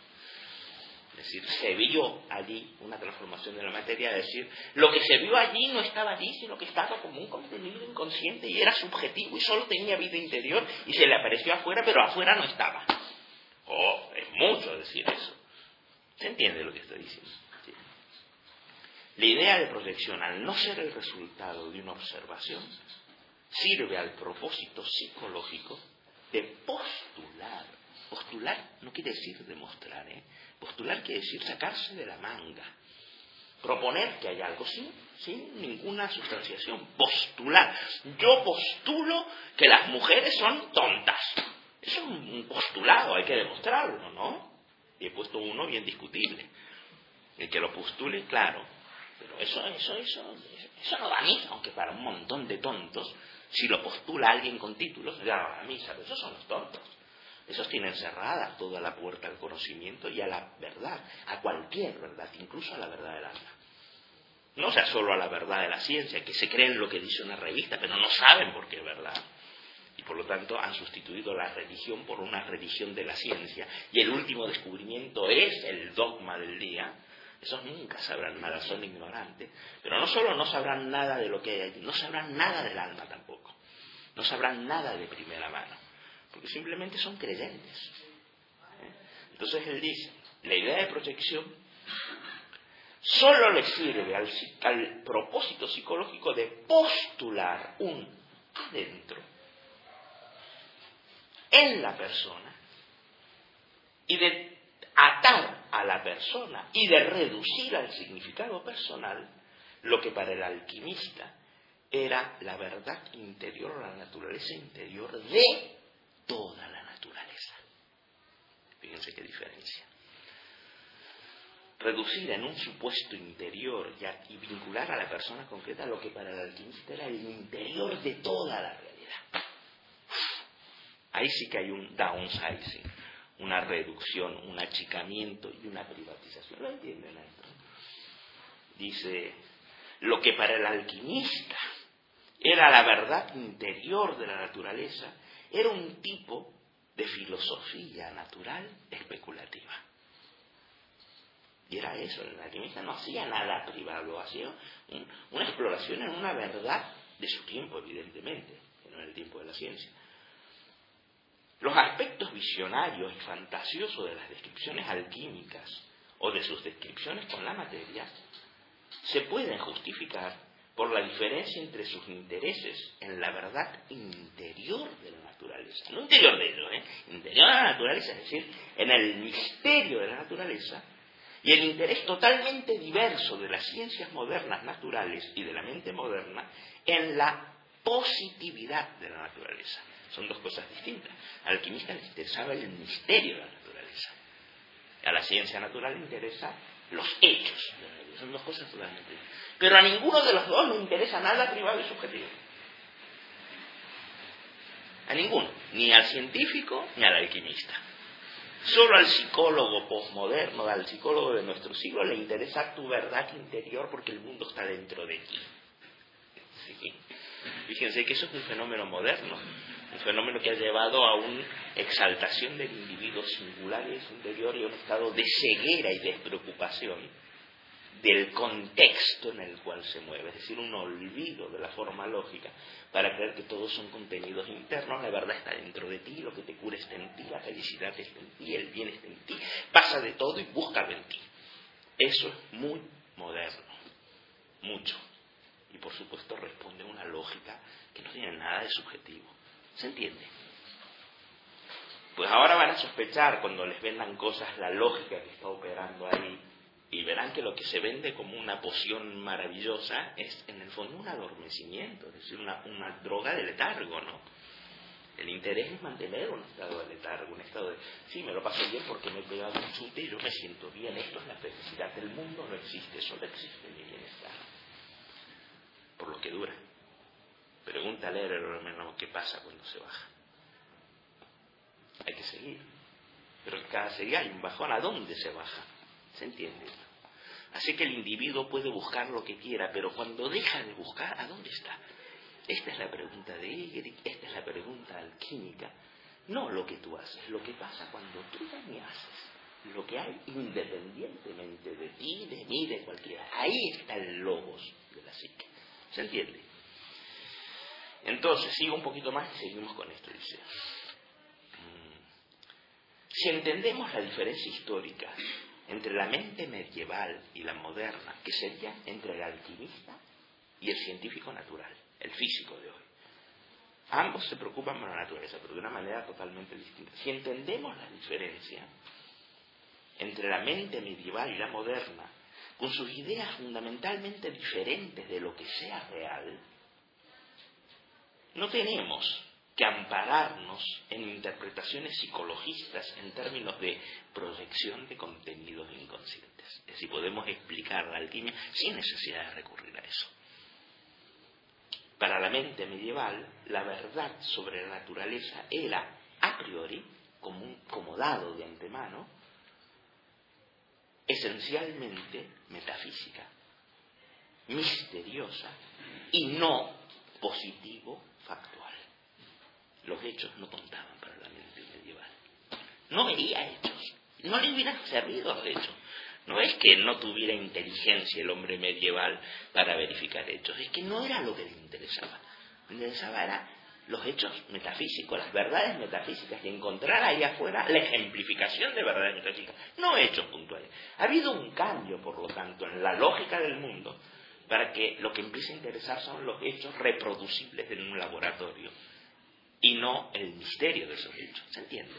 Es decir, se vio allí una transformación de la materia, es decir, lo que se vio allí no estaba allí, sino que estaba como un contenido inconsciente y era subjetivo y solo tenía vida interior y se le apareció afuera, pero afuera no estaba. Oh, es mucho decir eso. ¿Se entiende lo que estoy diciendo? La idea de proyección, al no ser el resultado de una observación, sirve al propósito psicológico de postular. Postular no quiere decir demostrar, ¿eh? Postular quiere decir sacarse de la manga. Proponer que hay algo sin, sin ninguna sustanciación. Postular. Yo postulo que las mujeres son tontas. Eso es un postulado, hay que demostrarlo, ¿no? Y he puesto uno bien discutible. El que lo postule, claro, pero eso, eso, eso, eso no da misa, aunque para un montón de tontos, si lo postula alguien con títulos, ya no da misa, pero esos son los tontos. Esos tienen cerrada toda la puerta al conocimiento y a la verdad, a cualquier verdad, incluso a la verdad del alma. No sea solo a la verdad de la ciencia, que se creen lo que dice una revista, pero no saben por qué es verdad. Y por lo tanto han sustituido la religión por una religión de la ciencia. Y el último descubrimiento es el dogma del día, esos nunca sabrán nada, son ignorantes. Pero no solo no sabrán nada de lo que hay allí, no sabrán nada del alma tampoco. No sabrán nada de primera mano. Porque simplemente son creyentes. ¿Eh? Entonces él dice, la idea de proyección solo le sirve al, al propósito psicológico de postular un adentro en la persona y de atar a la persona y de reducir al significado personal lo que para el alquimista era la verdad interior o la naturaleza interior de toda la naturaleza. Fíjense qué diferencia. Reducir en un supuesto interior y, vincular a la persona concreta lo que para el alquimista era el interior de toda la realidad. Ahí sí que hay un downsizing, una reducción, un achicamiento y una privatización. ¿Lo entienden esto? Dice, lo que para el alquimista era la verdad interior de la naturaleza, era un tipo de filosofía natural especulativa. Y era eso, el alquimista no hacía nada privado, hacía una exploración en una verdad de su tiempo, evidentemente, no en el tiempo de la ciencia. Los aspectos visionarios y fantasiosos de las descripciones alquímicas o de sus descripciones con la materia se pueden justificar por la diferencia entre sus intereses en la verdad interior de la naturaleza, no interior de ello, ¿eh? interior de la naturaleza, es decir, en el misterio de la naturaleza, y el interés totalmente diverso de las ciencias modernas naturales y de la mente moderna en la positividad de la naturaleza. Son dos cosas distintas. Al alquimista le interesaba el misterio de la naturaleza. A la ciencia natural le interesa los hechos. Son dos cosas totalmente distintas. Pero a ninguno de los dos le interesa nada privado y subjetivo. A ninguno. Ni al científico ni al alquimista. Solo al psicólogo posmoderno, al psicólogo de nuestro siglo, le interesa tu verdad interior porque el mundo está dentro de ti. Fíjense que eso es un fenómeno moderno un fenómeno que ha llevado a una exaltación del individuo singular y su interior y a un estado de ceguera y despreocupación del contexto en el cual se mueve, es decir, un olvido de la forma lógica para creer que todos son contenidos internos, la verdad está dentro de ti, lo que te cura está en ti, la felicidad está en ti, el bien está en ti, pasa de todo y búscalo en ti. Eso es muy moderno, mucho. Y por supuesto responde a una lógica que no tiene nada de subjetivo. ¿Se entiende? Pues ahora van a sospechar cuando les vendan cosas la lógica que está operando ahí y verán que lo que se vende como una poción maravillosa es en el fondo un adormecimiento, es decir, una, droga de letargo, ¿no? El interés es mantener un estado de letargo, un estado de, sí, me lo paso bien porque me he pegado un chute y yo me siento bien. Esto es la felicidad. del mundo no existe, solo existe mi bienestar. Por lo que dura. Pregúntale al hermano qué pasa cuando se baja. Hay que seguir. Pero cada seguida hay un bajón. ¿A dónde se baja? ¿Se entiende? Así que el individuo puede buscar lo que quiera, pero cuando deja de buscar, ¿a dónde está? Esta es la pregunta de Egeric, esta es la pregunta alquímica. No lo que tú haces, lo que pasa cuando tú también haces. Lo que hay independientemente de ti, de mí, de cualquiera. Ahí está el logos de la psique. ¿Se entiende? Entonces, sigo un poquito más y seguimos con esto. Dice, mm, si entendemos la diferencia histórica entre la mente medieval y la moderna, que sería entre el alquimista y el científico natural, el físico de hoy. Ambos se preocupan por la naturaleza, pero de una manera totalmente distinta. Si entendemos la diferencia entre la mente medieval y la moderna, con sus ideas fundamentalmente diferentes de lo que sea real, no tenemos que ampararnos en interpretaciones psicologistas en términos de proyección de contenidos inconscientes. Es decir, podemos explicar la alquimia sin necesidad de recurrir a eso. Para la mente medieval, la verdad sobre la naturaleza era, a priori, como, como dado de antemano, esencialmente metafísica, misteriosa y no positivo factual. Los hechos no contaban para la mente medieval. No veía hechos. No le hubieran servido los hechos. No es que no tuviera inteligencia el hombre medieval para verificar hechos, es que no era lo que le interesaba. Le interesaba era los hechos metafísicos, las verdades metafísicas, y encontrar ahí afuera la ejemplificación de verdades metafísicas, no hechos puntuales. Ha habido un cambio, por lo tanto, en la lógica del mundo, para que lo que empiece a interesar son los hechos reproducibles en un laboratorio y no el misterio de esos hechos. ¿Se entiende?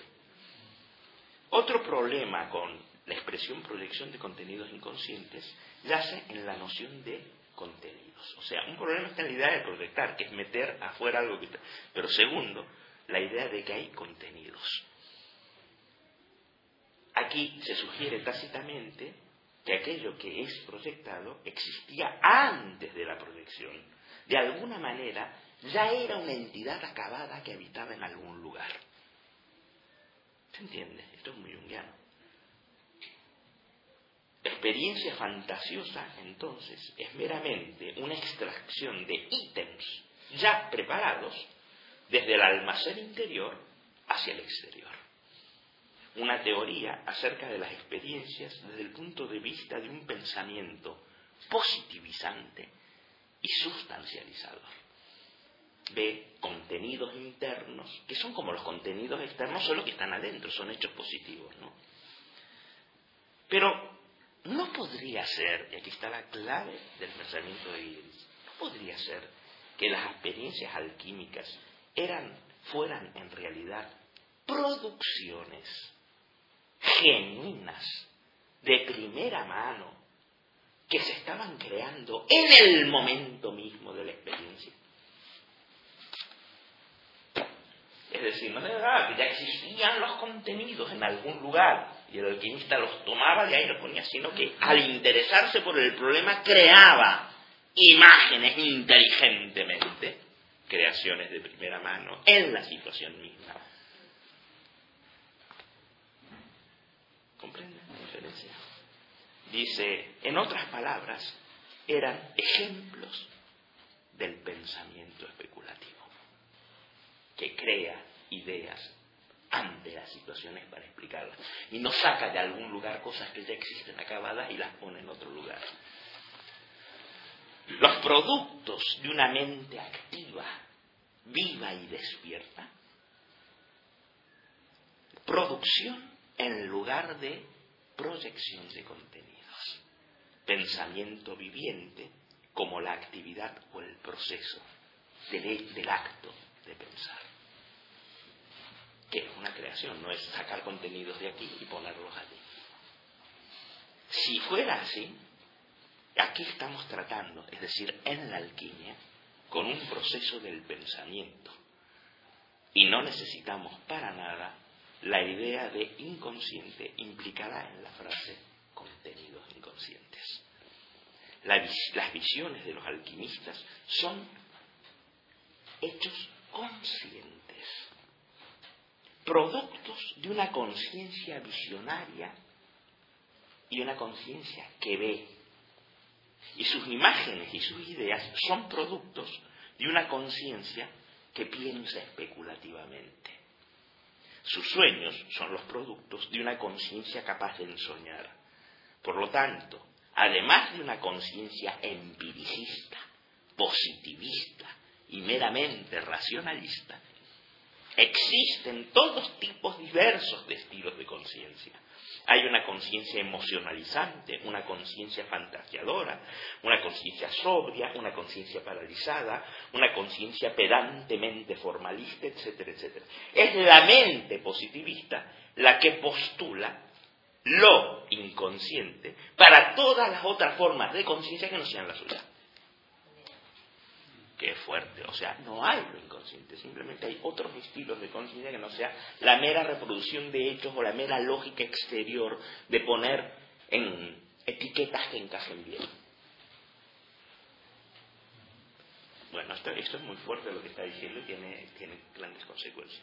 Otro problema con la expresión proyección de contenidos inconscientes yace en la noción de contenidos. O sea, un problema está en la idea de proyectar, que es meter afuera algo que está. Pero segundo, la idea de que hay contenidos. aquí se sugiere tácitamente que aquello que es proyectado existía antes de la proyección. De alguna manera ya era una entidad acabada que habitaba en algún lugar. ¿Se entiende? Esto es muy junguiano. Experiencia fantasiosa, entonces, es meramente una extracción de ítems ya preparados desde el almacén interior hacia el exterior. Una teoría acerca de las experiencias desde el punto de vista de un pensamiento positivizante y sustancializador. Ve contenidos internos, que son como los contenidos externos, solo que están adentro, son hechos positivos, ¿no? Pero no podría ser, y aquí está la clave del pensamiento de Iris, no podría ser que las experiencias alquímicas eran, fueran en realidad producciones genuinas, de primera mano, que se estaban creando en el momento mismo de la experiencia. Es decir, no es verdad que ya existían los contenidos en algún lugar y el alquimista los tomaba de ahí los ponía, sino que al interesarse por el problema creaba imágenes inteligentemente, creaciones de primera mano en la situación misma. ¿Comprenden la diferencia? Dice, en otras palabras, eran ejemplos del pensamiento especulativo, que crea ideas ante las situaciones para explicarlas. Y no saca de algún lugar cosas que ya existen acabadas y las pone en otro lugar. Los productos de una mente activa, viva y despierta, producción en lugar de proyección de contenidos. Pensamiento viviente como la actividad o el proceso del, acto de pensar que es una creación, no es sacar contenidos de aquí y ponerlos allí. Si fuera así, aquí estamos tratando, es decir, en la alquimia, con un proceso del pensamiento. Y no necesitamos para nada la idea de inconsciente implicada en la frase contenidos inconscientes. Las visiones de los alquimistas son hechos conscientes productos de una conciencia visionaria y una conciencia que ve. Y sus imágenes y sus ideas son productos de una conciencia que piensa especulativamente. Sus sueños son los productos de una conciencia capaz de ensoñar. Por lo tanto, además de una conciencia empiricista, positivista y meramente racionalista, Existen todos tipos diversos de estilos de conciencia. Hay una conciencia emocionalizante, una conciencia fantasiadora, una conciencia sobria, una conciencia paralizada, una conciencia pedantemente formalista, etcétera, etcétera. Es la mente positivista la que postula lo inconsciente para todas las otras formas de conciencia que no sean la suya es fuerte. O sea, no hay lo inconsciente, simplemente hay otros estilos de conciencia que no sea la mera reproducción de hechos o la mera lógica exterior de poner en etiquetas que encajen bien. Bueno, esto, esto es muy fuerte lo que está diciendo y tiene, tiene grandes consecuencias.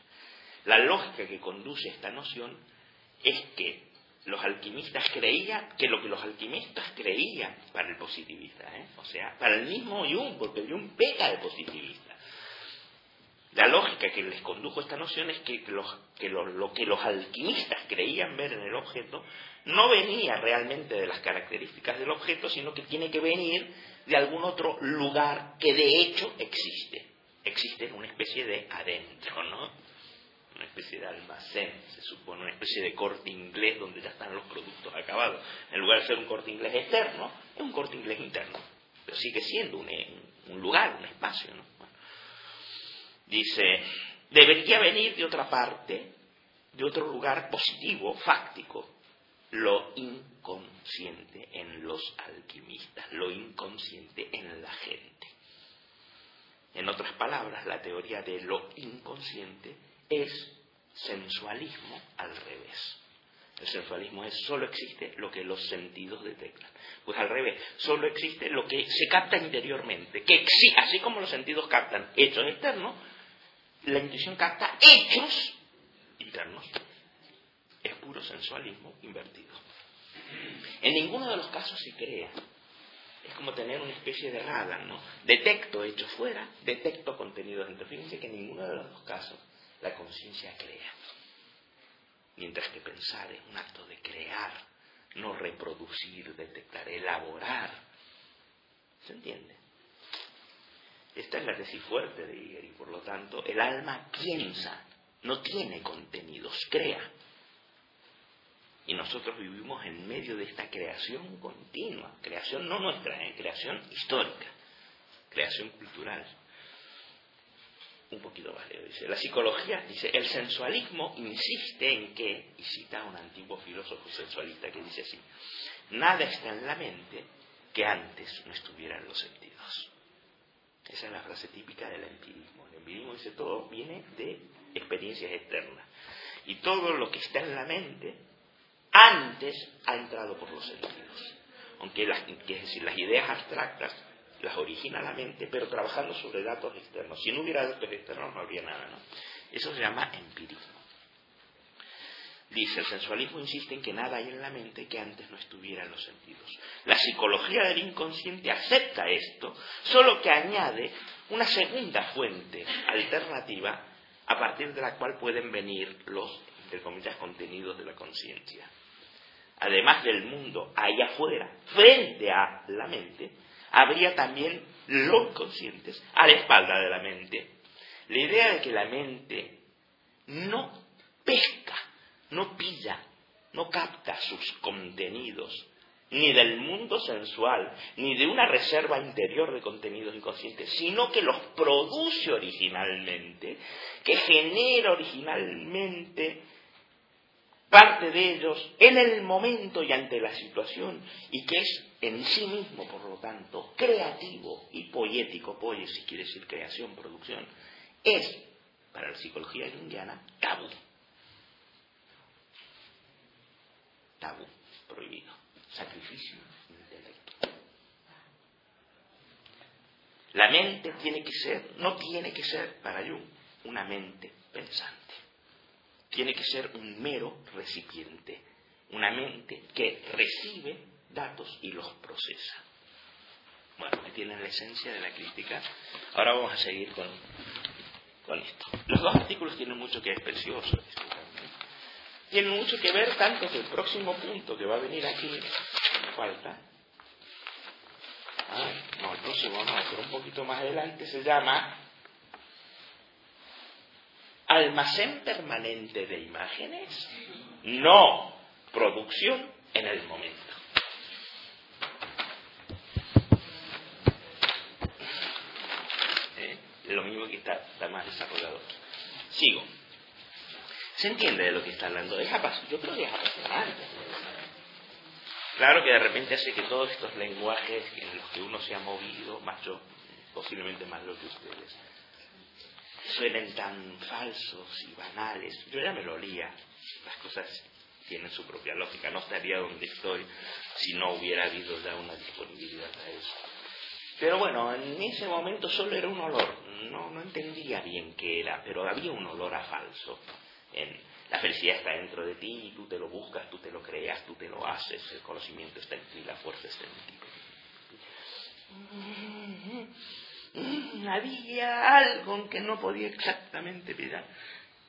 La lógica que conduce esta noción es que los alquimistas creían que lo que los alquimistas creían para el positivista, ¿eh? o sea, para el mismo Jung, porque Jung peca de positivista. La lógica que les condujo a esta noción es que, que lo, que los alquimistas creían ver en el objeto no venía realmente de las características del objeto, sino que tiene que venir de algún otro lugar que de hecho existe. Existe en una especie de adentro, ¿no? Una especie de almacén, se supone, una especie de corte inglés donde ya están los productos acabados. En lugar de ser un corte inglés externo, es un corte inglés interno, pero sigue siendo un, un lugar, un espacio. ¿no? Dice, debería venir de otra parte, de otro lugar positivo, fáctico, lo inconsciente en los alquimistas, lo inconsciente en la gente. En otras palabras, la teoría de lo inconsciente es sensualismo al revés. El sensualismo es solo existe lo que los sentidos detectan. Pues al revés, solo existe lo que se capta interiormente. Que así como los sentidos captan hechos externos, la intuición capta hechos internos. Es puro sensualismo invertido. En ninguno de los casos se crea. Es como tener una especie de radar, ¿no? Detecto hechos fuera, detecto contenidos dentro. Fíjense que en ninguno de los dos casos la conciencia crea. Mientras que pensar es un acto de crear, no reproducir, detectar, elaborar. ¿Se entiende? Esta es la tesis fuerte de Iger y por lo tanto el alma piensa, no tiene contenidos, crea. Y nosotros vivimos en medio de esta creación continua, creación no nuestra, ¿eh? creación histórica, creación cultural un poquito más leo, dice, la psicología, dice, el sensualismo insiste en que, y cita a un antiguo filósofo sensualista que dice así, nada está en la mente que antes no estuviera en los sentidos. Esa es la frase típica del empirismo. El empirismo dice todo viene de experiencias externas. Y todo lo que está en la mente antes ha entrado por los sentidos. Aunque las, es decir, las ideas abstractas las origina la mente, pero trabajando sobre datos externos. Si no hubiera datos externos no habría nada, ¿no? Eso se llama empirismo. Dice, el sensualismo insiste en que nada hay en la mente que antes no estuviera en los sentidos. La psicología del inconsciente acepta esto, solo que añade una segunda fuente alternativa a partir de la cual pueden venir los, entre comillas, contenidos de la conciencia. Además del mundo allá afuera, frente a la mente, habría también los conscientes a la espalda de la mente. La idea de que la mente no pesca, no pilla, no capta sus contenidos, ni del mundo sensual, ni de una reserva interior de contenidos inconscientes, sino que los produce originalmente, que genera originalmente parte de ellos en el momento y ante la situación, y que es en sí mismo, por lo tanto, creativo y poético, si quiere decir creación, producción, es, para la psicología junguiana, tabú. Tabú, prohibido, sacrificio, intelecto. La mente tiene que ser, no tiene que ser para Jung, una mente pensante. Tiene que ser un mero recipiente, una mente que recibe datos y los procesa. Bueno, ahí tienen la esencia de la crítica. Ahora vamos a seguir con, con esto. Los dos artículos tienen mucho que ver, precioso. Tienen mucho que ver tanto que el próximo punto que va a venir aquí, falta. Ah, no, el próximo no, pero un poquito más adelante se llama almacén permanente de imágenes, no producción en el momento. Lo mismo que está, más desarrollado Sigo. ¿Se entiende de lo que está hablando? Es yo creo que es apasionante. Claro que de repente hace que todos estos lenguajes en los que uno se ha movido, más yo, posiblemente más lo que ustedes, suenen tan falsos y banales. Yo ya me lo olía. Las cosas tienen su propia lógica. No estaría donde estoy si no hubiera habido ya una disponibilidad a eso. Pero bueno, en ese momento solo era un olor, no, no entendía bien qué era, pero había un olor a falso. En, la felicidad está dentro de ti y tú te lo buscas, tú te lo creas, tú te lo haces, el conocimiento está en ti, la fuerza está en ti. Había algo en que no podía exactamente mirar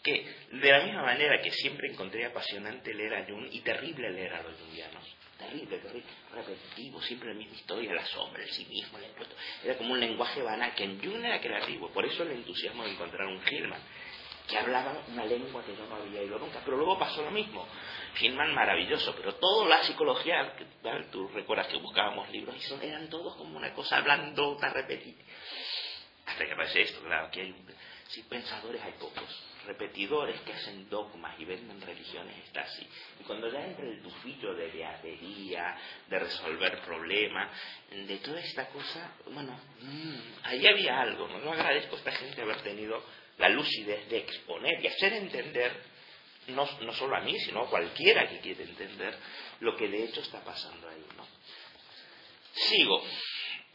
que de la misma manera que siempre encontré apasionante leer a Jung y terrible leer a los jungianos, terrible, terrible, repetitivo, siempre la misma historia, la sombra, el sí mismo, el encuentro. Era como un lenguaje banal que en Jung era creativo, por eso el entusiasmo de encontrar un Hillman que hablaba una lengua que yo no había oído nunca, pero luego pasó lo mismo. Hillman maravilloso, pero toda la psicología, tú recuerdas que buscábamos libros y son, eran todos como una cosa blandota, repetitiva. Hasta que aparece esto, claro, aquí hay, sí, pensadores hay pocos repetidores que hacen dogmas y venden religiones está así. Y cuando ya entra el tufillo de beatería, de resolver problemas, de toda esta cosa, bueno, mm, ahí había algo, ¿no? Yo agradezco a esta gente haber tenido la lucidez de exponer y hacer entender no, no solo a mí, sino a cualquiera que quiera entender lo que de hecho está pasando ahí. ¿no? Sigo.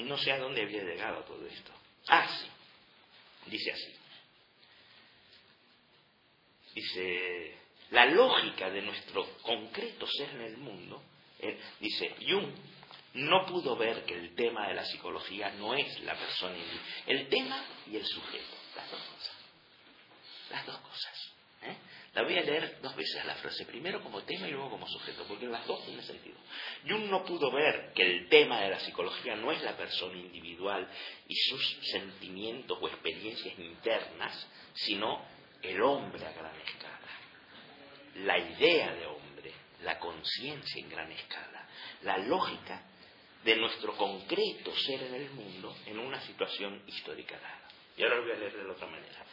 No sé a dónde había llegado todo esto. Ah, sí. Dice así. Dice, la lógica de nuestro concreto ser en el mundo, eh, dice, Jung no pudo ver que el tema de la psicología no es la persona, el tema y el sujeto, las dos cosas. Las dos cosas. ¿eh? La voy a leer dos veces la frase, primero como tema y luego como sujeto, porque las dos tienen sentido. Jung no pudo ver que el tema de la psicología no es la persona individual y sus sentimientos o experiencias internas, sino el hombre a gran escala. La idea de hombre, la conciencia en gran escala, la lógica de nuestro concreto ser en el mundo en una situación histórica dada. Y ahora lo voy a leer de la otra manera,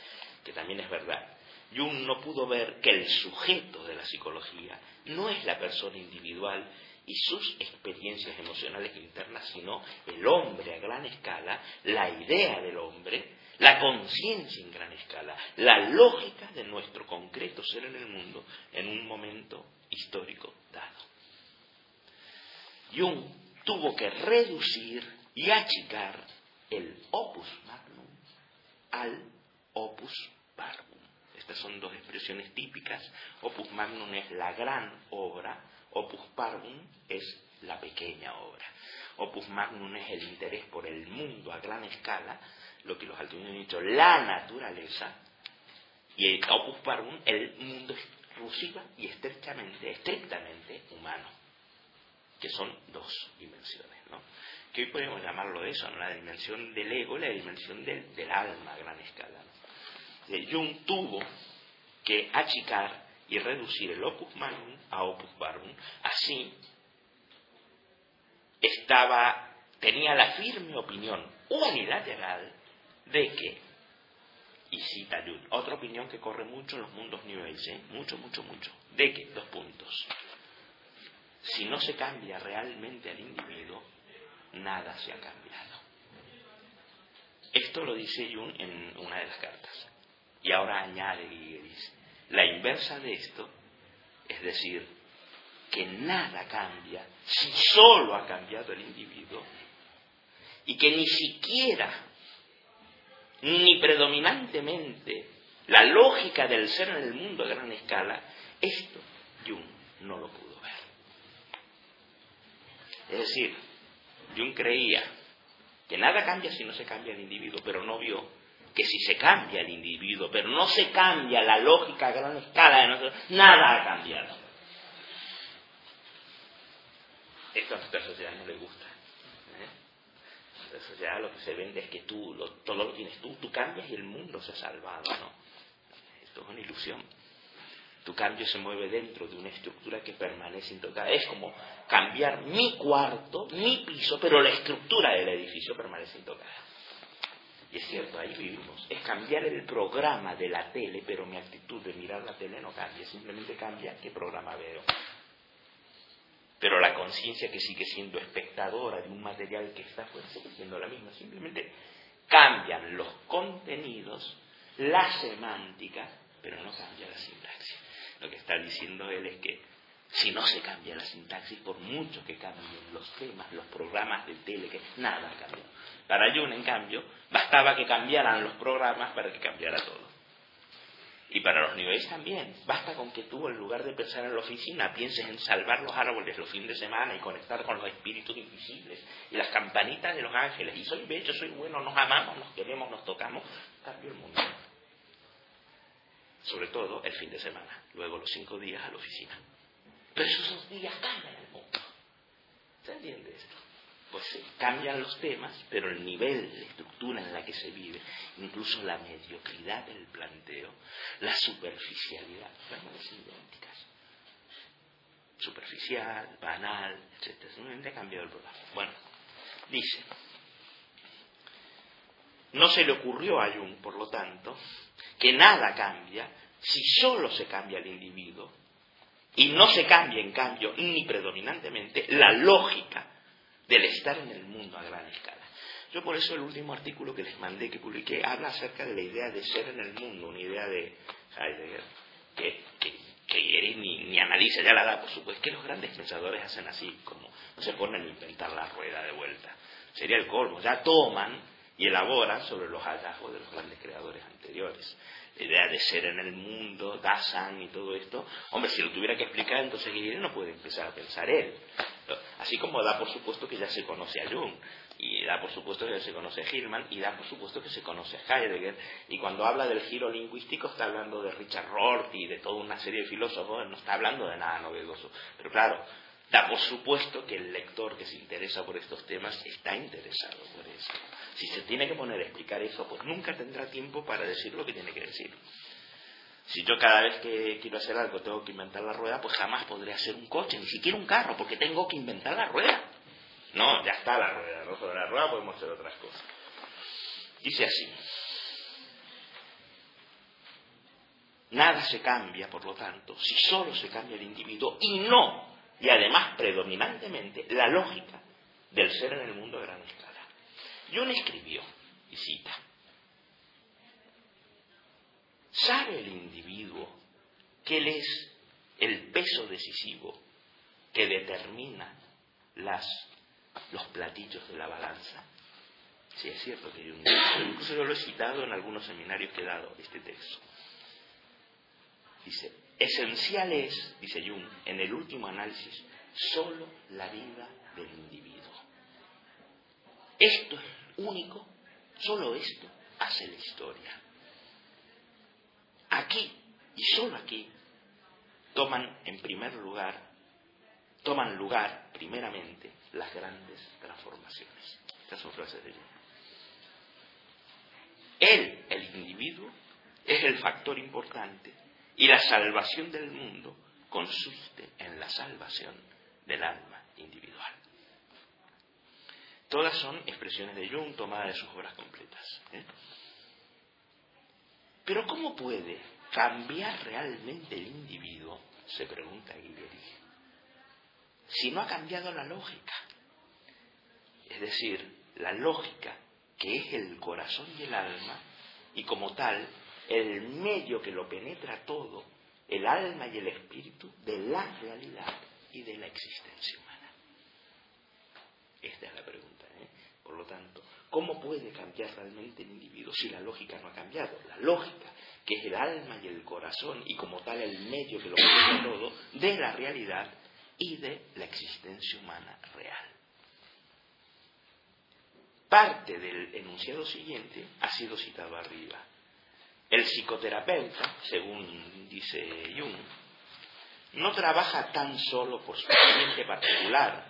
que también es verdad. Jung no pudo ver que el sujeto de la psicología no es la persona individual y sus experiencias emocionales internas, sino el hombre a gran escala, la idea del hombre, la conciencia en gran escala, la lógica de nuestro concreto ser en el mundo en un momento histórico dado. Jung tuvo que reducir y achicar el opus magnum al opus parvum. Estas son dos expresiones típicas. Opus magnum es la gran obra, opus parvum es la pequeña obra. Opus magnum es el interés por el mundo a gran escala, lo que los altos han dicho, la naturaleza, y el opus parvum, el mundo exclusiva y estrechamente, estrictamente humano, que son dos dimensiones, ¿no? Que hoy podemos llamarlo eso, ¿no? la dimensión del ego y la dimensión del, del alma a gran escala. Jung tuvo que achicar y reducir el opus magnum a opus parvum. Así estaba, tenía la firme opinión unilateral de que, y cita Jung, otra opinión que corre mucho en los mundos New Age, mucho, mucho, mucho, de que, dos puntos, si no se cambia realmente al individuo, nada se ha cambiado. Esto lo dice Jung en una de las cartas. Y ahora añade dice, la inversa de esto, es decir, que nada cambia si solo ha cambiado el individuo y que ni siquiera, ni predominantemente, la lógica del ser en el mundo a gran escala, esto Jung no lo pudo ver. Es decir, Jung creía que nada cambia si no se cambia el individuo, pero no vio que si se cambia el individuo, pero no se cambia la lógica a gran escala de nosotros, nada ha cambiado. Esto a nuestra sociedad no le gusta. La sociedad lo que se vende es que tú, todo lo tienes tú, tú cambias y el mundo se ha salvado. ¿no? Esto es una ilusión. Tu cambio se mueve dentro de una estructura que permanece intocada. Es como cambiar mi cuarto, mi piso, pero la estructura del edificio permanece intocada. Y es cierto, ahí vivimos. Es cambiar el programa de la tele, pero mi actitud de mirar la tele no cambia, simplemente cambia qué programa veo. Pero la conciencia que sigue siendo espectadora de un material que está fuera sigue siendo la misma, simplemente cambian los contenidos, la semántica, pero no cambia la sintaxis. Lo que está diciendo él es que si no se cambia la sintaxis, por mucho que cambien los temas, los programas de tele, que nada cambia. Para Jung, en cambio, bastaba que cambiaran los programas para que cambiara todo. Y para los niveles también. Basta con que tú, en lugar de pensar en la oficina, pienses en salvar los árboles los fines de semana y conectar con los espíritus invisibles y las campanitas de los ángeles. Y soy bello, soy bueno, nos amamos, nos queremos, nos tocamos. Cambio el mundo. Sobre todo el fin de semana. Luego los cinco días a la oficina. Pero esos días cambian el mundo. ¿Se entiende esto? Pues sí, cambian los temas, pero el nivel, la estructura en la que se vive, incluso la mediocridad del planteo, la superficialidad, permanecen idénticas. Superficial, banal, etc. Simplemente ha cambiado el programa. Bueno, dice, no se le ocurrió a Jung, por lo tanto, que nada cambia si solo se cambia el individuo y no se cambia, en cambio, ni predominantemente, la lógica del estar en el mundo a gran escala. Yo por eso el último artículo que les mandé, que publiqué, habla acerca de la idea de ser en el mundo, una idea de Heidegger, que, que, ni analiza, ya la da por supuesto. que los grandes pensadores hacen así, como no se ponen a inventar la rueda de vuelta. Sería el colmo, ya toman y elaboran sobre los hallazgos de los grandes creadores anteriores. Idea de ser en el mundo, Dasein y todo esto, hombre, si lo tuviera que explicar, entonces no puede empezar a pensar él. Así como da por supuesto que ya se conoce a Jung, y da por supuesto que se conoce a Hillman, y da por supuesto que se conoce a Heidegger, y cuando habla del giro lingüístico está hablando de Richard Rorty y de toda una serie de filósofos, no está hablando de nada novedoso. Pero claro, da por supuesto que el lector que se interesa por estos temas está interesado por eso. Si se tiene que poner a explicar eso, pues nunca tendrá tiempo para decir lo que tiene que decir. Si yo cada vez que quiero hacer algo tengo que inventar la rueda, pues jamás podré hacer un coche, ni siquiera un carro, porque tengo que inventar la rueda. No, ya está la rueda, no sobre la rueda podemos hacer otras cosas. Dice así. Nada se cambia, por lo tanto, si solo se cambia el individuo y no, y además predominantemente, la lógica del ser en el mundo a gran escala. Jung escribió, y cita, ¿sabe el individuo que es el peso decisivo que determina las los platillos de la balanza. Sí, es cierto que yo, incluso yo lo he citado en algunos seminarios que he dado este texto. Dice, esencial es, dice Jung, en el último análisis, solo la vida del individuo. Esto es único, solo esto hace la historia. Aquí, y solo aquí, toman en primer lugar, toman lugar primeramente las grandes transformaciones. Estas son frases de Jung. Él, el individuo, es el factor importante y la salvación del mundo consiste en la salvación del alma individual. Todas son expresiones de Jung tomadas de sus obras completas. ¿eh? Pero ¿cómo puede cambiar realmente el individuo? Se pregunta Guillermo si no ha cambiado la lógica. Es decir, la lógica que es el corazón y el alma, y como tal, el medio que lo penetra todo, el alma y el espíritu, de la realidad y de la existencia humana. Esta es la pregunta. ¿eh? Por lo tanto, ¿cómo puede cambiar realmente el individuo si la lógica no ha cambiado? La lógica, que es el alma y el corazón, y como tal el medio que lo penetra todo, de la realidad y de la existencia humana real. Parte del enunciado siguiente ha sido citado arriba. El psicoterapeuta, según dice Jung, no trabaja tan solo por su paciente particular.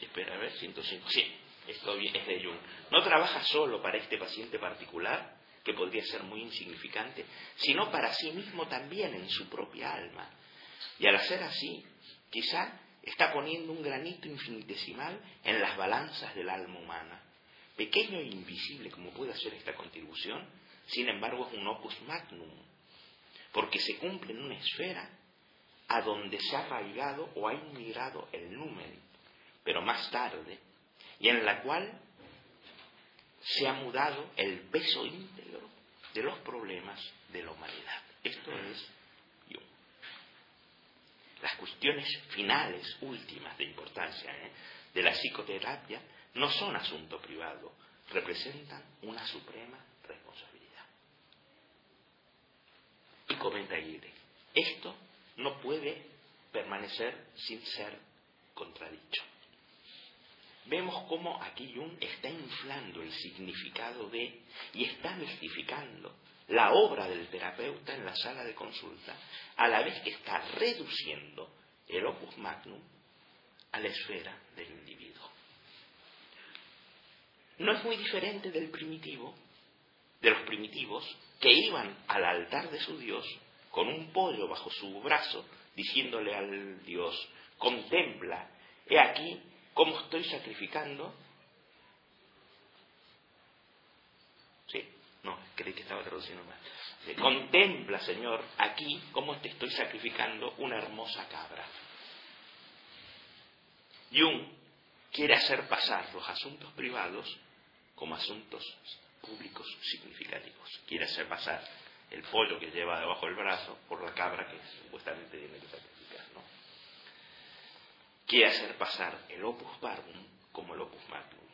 Espera, a ver, 105. Sí, esto es de Jung. No trabaja solo para este paciente particular, que podría ser muy insignificante, sino para sí mismo también en su propia alma, y al hacer así, quizá está poniendo un granito infinitesimal en las balanzas del alma humana. Pequeño e invisible como puede ser esta contribución, sin embargo es un opus magnum, porque se cumple en una esfera a donde se ha arraigado o ha inmigrado el numen, pero más tarde, y en la cual se ha mudado el peso íntegro de los problemas de la humanidad. Esto es las cuestiones finales, últimas de importancia ¿eh? de la psicoterapia, no son asunto privado, representan una suprema responsabilidad. Y comenta Aguirre, esto no puede permanecer sin ser contradicho. Vemos cómo aquí Jung está inflando el significado de y está mistificando la obra del terapeuta en la sala de consulta, a la vez que está reduciendo el opus magnum a la esfera del individuo. No es muy diferente del primitivo, de los primitivos que iban al altar de su Dios con un pollo bajo su brazo, diciéndole al Dios, contempla, he aquí cómo estoy sacrificando No, creí que estaba traduciendo mal. Contempla, Señor, aquí cómo te estoy sacrificando una hermosa cabra. Jung quiere hacer pasar los asuntos privados como asuntos públicos significativos. Quiere hacer pasar el pollo que lleva debajo del brazo por la cabra que supuestamente tiene que sacrificar. ¿no? Quiere hacer pasar el opus barbum como el opus magnum.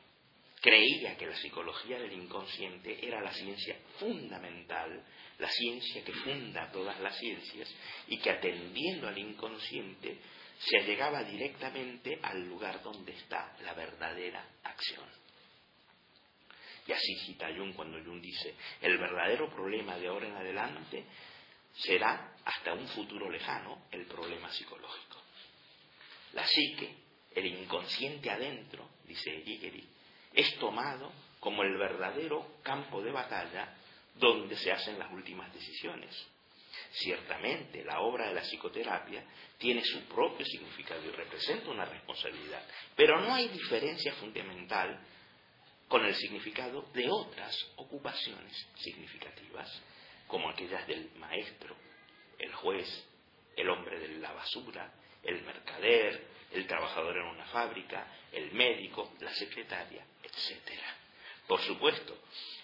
Creía que la psicología del inconsciente era la ciencia fundamental, la ciencia que funda todas las ciencias y que atendiendo al inconsciente se allegaba directamente al lugar donde está la verdadera acción. Y así cita Jung cuando Jung dice, el verdadero problema de ahora en adelante será hasta un futuro lejano el problema psicológico. La psique, el inconsciente adentro, dice Hegel, es tomado como el verdadero campo de batalla donde se hacen las últimas decisiones. Ciertamente, la obra de la psicoterapia tiene su propio significado y representa una responsabilidad, pero no hay diferencia fundamental con el significado de otras ocupaciones significativas, como aquellas del maestro, el juez, el hombre de la basura, el mercader, el trabajador en una fábrica, el médico, la secretaria, etc. Por supuesto,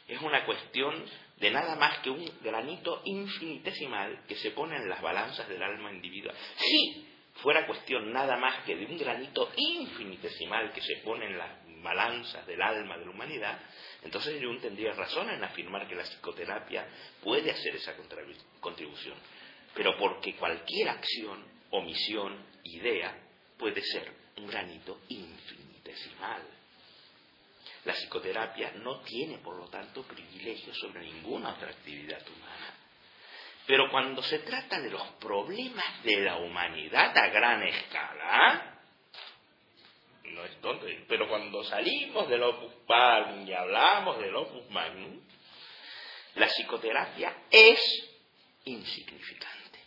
es una cuestión de nada más que un granito infinitesimal que se pone en las balanzas del alma individual. Si fuera cuestión nada más que de un granito infinitesimal que se pone en las balanzas del alma de la humanidad, entonces yo tendría razón en afirmar que la psicoterapia puede hacer esa contribución. Pero porque cualquier acción, omisión, idea puede ser un granito infinitesimal. La psicoterapia no tiene, por lo tanto, privilegios sobre ninguna otra actividad humana. Pero cuando se trata de los problemas de la humanidad a gran escala, no es tonto, pero cuando salimos del opus magnum y hablamos del opus magnum, la psicoterapia es insignificante.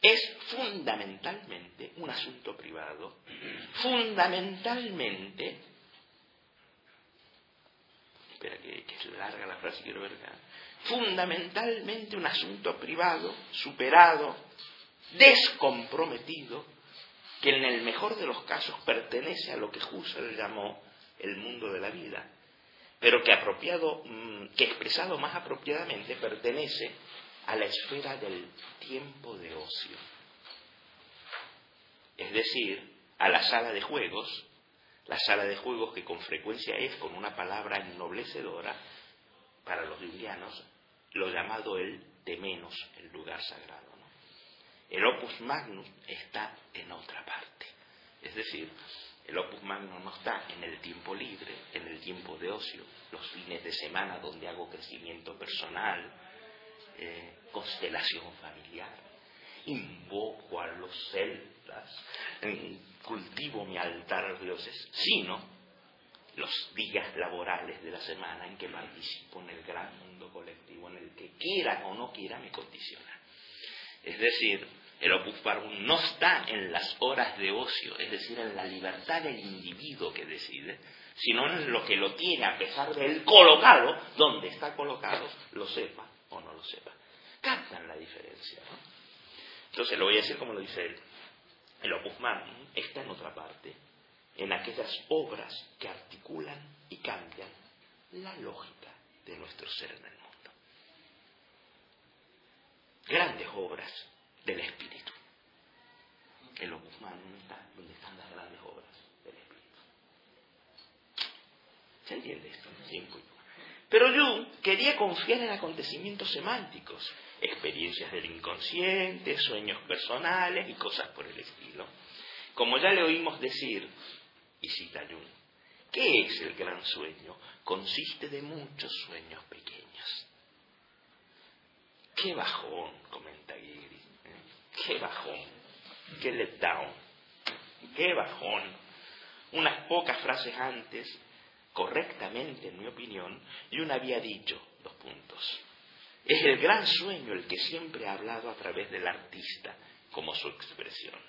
Es fundamentalmente un asunto privado, fundamentalmente, espera que, que es larga la frase, quiero ver acá, fundamentalmente un asunto privado, superado, descomprometido, que en el mejor de los casos pertenece a lo que Husserl llamó el mundo de la vida, pero que apropiado, mm, que expresado más apropiadamente pertenece a la esfera del tiempo de ocio. Es decir, a la sala de juegos, la sala de juegos que con frecuencia es, con una palabra ennoblecedora, para los jungianos, lo llamado el de menos, el lugar sagrado. El opus magnum está en otra parte. Es decir, el opus magnum no está en el tiempo libre, en el tiempo de ocio, los fines de semana donde hago crecimiento personal, eh, constelación familiar. Invoco a los celtas, cultivo mi altar a los dioses, sino los días laborales de la semana en que participo en el gran mundo colectivo, en el que quiera o no quiera me condiciona. Es decir, el opus barbum no está en las horas de ocio, es decir, en la libertad del individuo que decide, sino en lo que lo tiene a pesar de él colocado, donde está colocado, lo sepa o no lo sepa. Captan la diferencia, ¿no? Entonces lo voy a decir como lo dice él. El opus magnum está en otra parte, en aquellas obras que articulan y cambian la lógica de nuestro ser mundo grandes obras del Espíritu. El Opus está donde están las grandes obras del Espíritu. ¿Se entiende esto? Pero yo quería confiar en acontecimientos semánticos, experiencias del inconsciente, sueños personales y cosas por el estilo. Como ya le oímos decir, y cita Jung, ¿qué es el gran sueño? Consiste de muchos sueños pequeños. Qué bajón, comenta Giri. Qué bajón. Qué letdown. Qué bajón. Unas pocas frases antes, correctamente en mi opinión, y una había dicho, dos puntos. Es el gran sueño el que siempre ha hablado a través del artista como su expresión.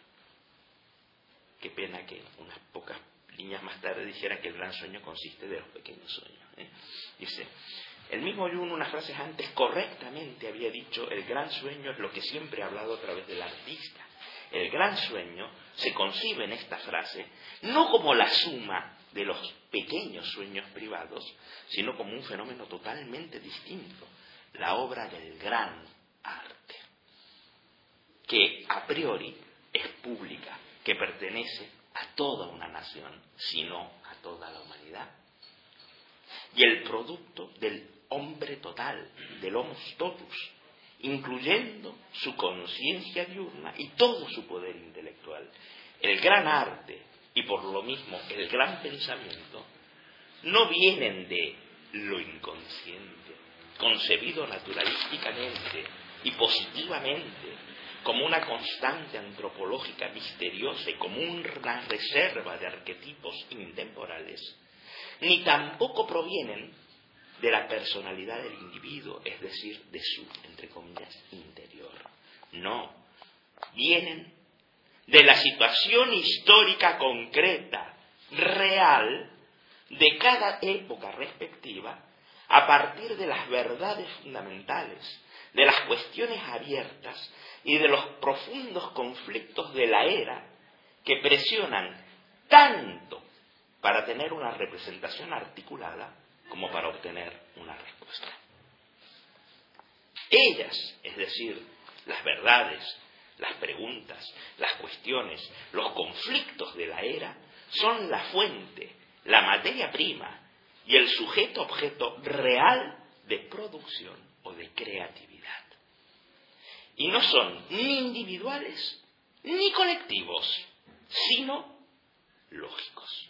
Qué pena que unas pocas líneas más tarde dijera que el gran sueño consiste de los pequeños sueños. ¿eh? Dice, el mismo Jung, unas frases antes, correctamente había dicho, el gran sueño es lo que siempre ha hablado a través del artista. El gran sueño se concibe en esta frase no como la suma de los pequeños sueños privados, sino como un fenómeno totalmente distinto, la obra del gran arte, que a priori es pública, que pertenece a toda una nación, sino a toda la humanidad. Y el producto del hombre total, del homo totus, incluyendo su conciencia diurna y todo su poder intelectual. El gran arte y por lo mismo el gran pensamiento no vienen de lo inconsciente, concebido naturalísticamente y positivamente como una constante antropológica misteriosa y como una reserva de arquetipos intemporales, ni tampoco provienen de la personalidad del individuo, es decir, de su, entre comillas, interior. No, vienen de la situación histórica concreta, real, de cada época respectiva, a partir de las verdades fundamentales, de las cuestiones abiertas y de los profundos conflictos de la era que presionan tanto para tener una representación articulada como para obtener una respuesta. Ellas, es decir, las verdades, las preguntas, las cuestiones, los conflictos de la era, son la fuente, la materia prima y el sujeto objeto real de producción o de creatividad. Y no son ni individuales ni colectivos, sino lógicos.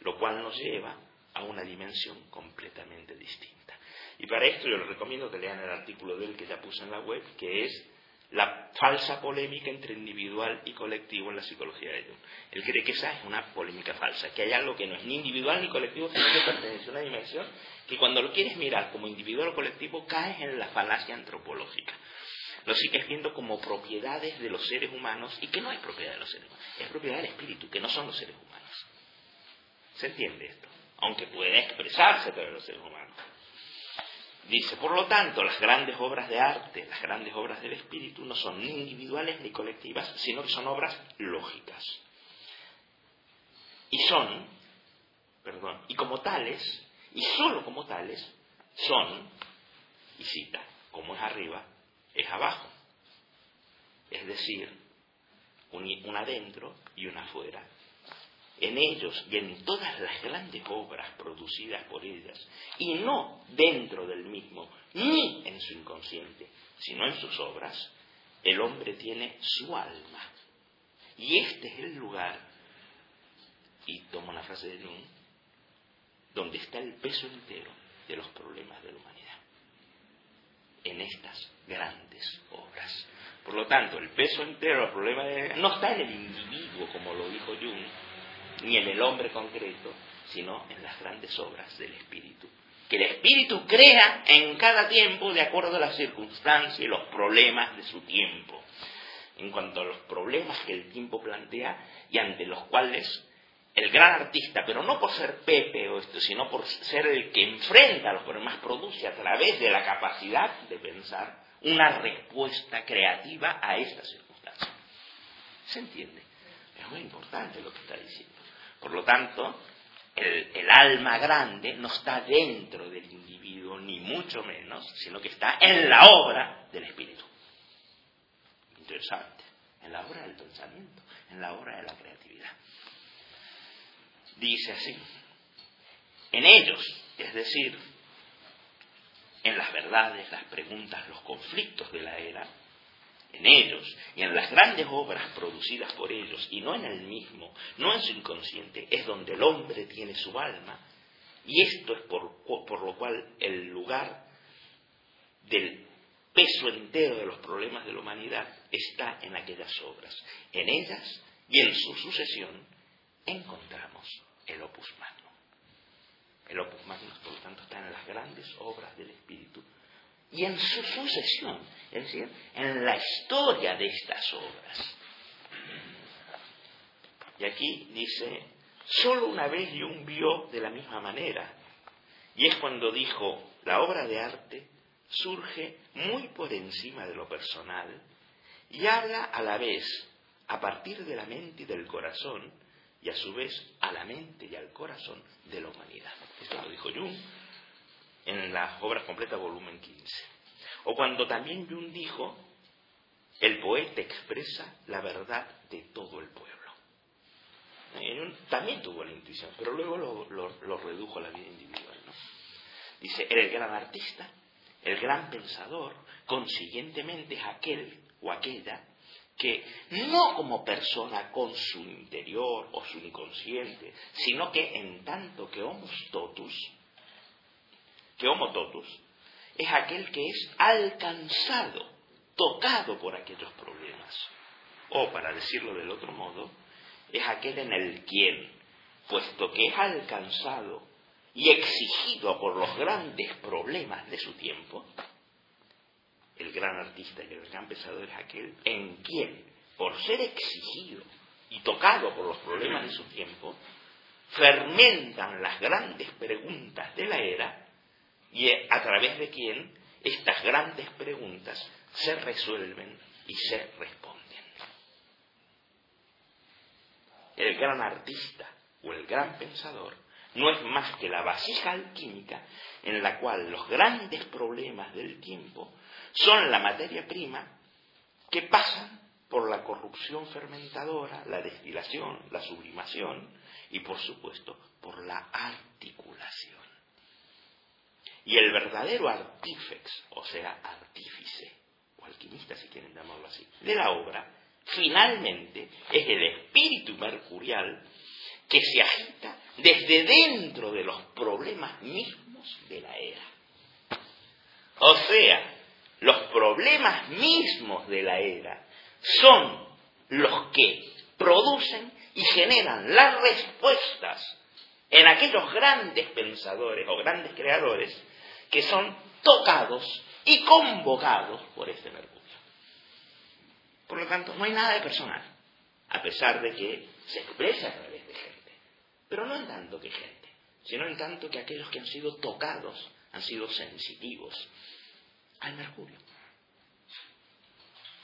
Lo cual nos lleva a una dimensión completamente distinta. Y para esto yo les recomiendo que lean el artículo de él que ya puse en la web, que es la falsa polémica entre individual y colectivo en la psicología de Jung. Él cree que esa es una polémica falsa, que hay algo que no es ni individual ni colectivo, sino que pertenece a una dimensión que cuando lo quieres mirar como individual o colectivo caes en la falacia antropológica. Lo sigues viendo como propiedades de los seres humanos y que no es propiedad de los seres humanos, es propiedad del espíritu, que no son los seres humanos. ¿Se entiende esto? Aunque puede expresarse de los seres humanos. Dice, por lo tanto, las grandes obras de arte, las grandes obras del espíritu no son ni individuales ni colectivas, sino que son obras lógicas. Y son, perdón, y como tales, y sólo como tales, son, y cita, como es arriba, es abajo. Es decir, un, adentro y un afuera, en ellos y en todas las grandes obras producidas por ellas, y no dentro del mismo, ni en su inconsciente, sino en sus obras, el hombre tiene su alma. Y este es el lugar, y tomo la frase de Jung, donde está el peso entero de los problemas de la humanidad, en estas grandes obras. Por lo tanto, el peso entero de los problemas de no está en el individuo, como lo dijo Jung, ni en el hombre concreto, sino en las grandes obras del Espíritu. Que el Espíritu crea en cada tiempo de acuerdo a las circunstancias y los problemas de su tiempo. En cuanto a los problemas que el tiempo plantea y ante los cuales el gran artista, pero no por ser Pepe o esto, sino por ser el que enfrenta los problemas, produce a través de la capacidad de pensar una respuesta creativa a estas circunstancias. ¿Se entiende? Es muy importante lo que está diciendo. Por lo tanto, el, alma grande no está dentro del individuo, ni mucho menos, sino que está en la obra del espíritu. Interesante. En la obra del pensamiento, en la obra de la creatividad. Dice así, en ellos, es decir, en las verdades, las preguntas, los conflictos de la era, en ellos y en las grandes obras producidas por ellos, y no en el mismo, no en su inconsciente, es donde el hombre tiene su alma, y esto es por, por lo cual el lugar del peso entero de los problemas de la humanidad está en aquellas obras. En ellas y en su sucesión encontramos el opus magnum. El opus magnum, por lo tanto, está en las grandes obras del Espíritu y en su sucesión, es decir, en la historia de estas obras. Y aquí dice, solo una vez Jung vio de la misma manera, y es cuando dijo, la obra de arte surge muy por encima de lo personal y habla a la vez a partir de la mente y del corazón y a su vez a la mente y al corazón de la humanidad. Esto lo dijo Jung en las obras completas, volumen 15. O cuando también Jung dijo, el poeta expresa la verdad de todo el pueblo. También tuvo la intuición, pero luego lo, redujo a la vida individual. Dice, el gran artista, el gran pensador, consiguientemente es aquel o aquella que no como persona con su interior o su inconsciente, sino que en tanto que homo totus, que homo totus, es aquel que es alcanzado, tocado por aquellos problemas. O, para decirlo del otro modo, es aquel en el quien, puesto que es alcanzado y exigido por los grandes problemas de su tiempo, el gran artista y el gran pensador es aquel en quien, por ser exigido y tocado por los problemas de su tiempo, fermentan las grandes preguntas de la era y a través de quien estas grandes preguntas se resuelven y se responden. El gran artista o el gran pensador no es más que la vasija alquímica en la cual los grandes problemas del tiempo son la materia prima que pasan por la corrupción fermentadora, la destilación, la sublimación y por supuesto por la articulación. Y el verdadero artífex, o sea, artífice, o alquimista si quieren llamarlo así, de la obra, finalmente es el espíritu mercurial que se agita desde dentro de los problemas mismos de la era. O sea, los problemas mismos de la era son los que producen y generan las respuestas en aquellos grandes pensadores o grandes creadores que son tocados y convocados por este Mercurio. Por lo tanto, no hay nada de personal, a pesar de que se expresa a través de gente, pero no en tanto que gente, sino en tanto que aquellos que han sido tocados han sido sensitivos al Mercurio.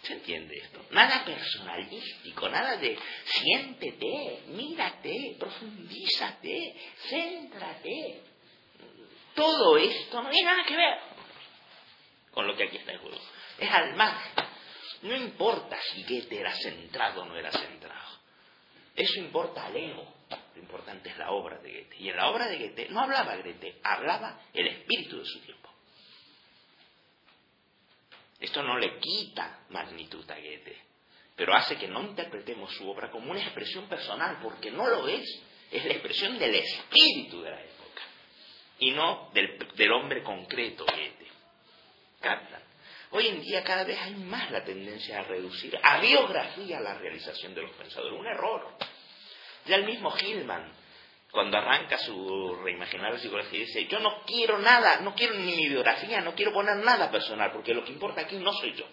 ¿Se entiende esto? Nada personalístico, nada de siéntete, mírate, profundízate, céntrate. Todo esto no tiene nada que ver con lo que aquí está en juego. Es al margen. No importa si Goethe era centrado o no era centrado. Eso importa al ego. Lo importante es la obra de Goethe. Y en la obra de Goethe no hablaba Goethe, hablaba el espíritu de su tiempo. Esto no le quita magnitud a Goethe, pero hace que no interpretemos su obra como una expresión personal, porque no lo es. Es la expresión del espíritu de la época y no del, hombre concreto Goethe. ¿Captan? Hoy en día cada vez hay más la tendencia a reducir a biografía la realización de los pensadores. Un error. Ya el mismo Hillman cuando arranca su reimaginario psicología, dice, yo no quiero nada, no quiero ni mi biografía, no quiero poner nada personal, porque lo que importa aquí no soy yo.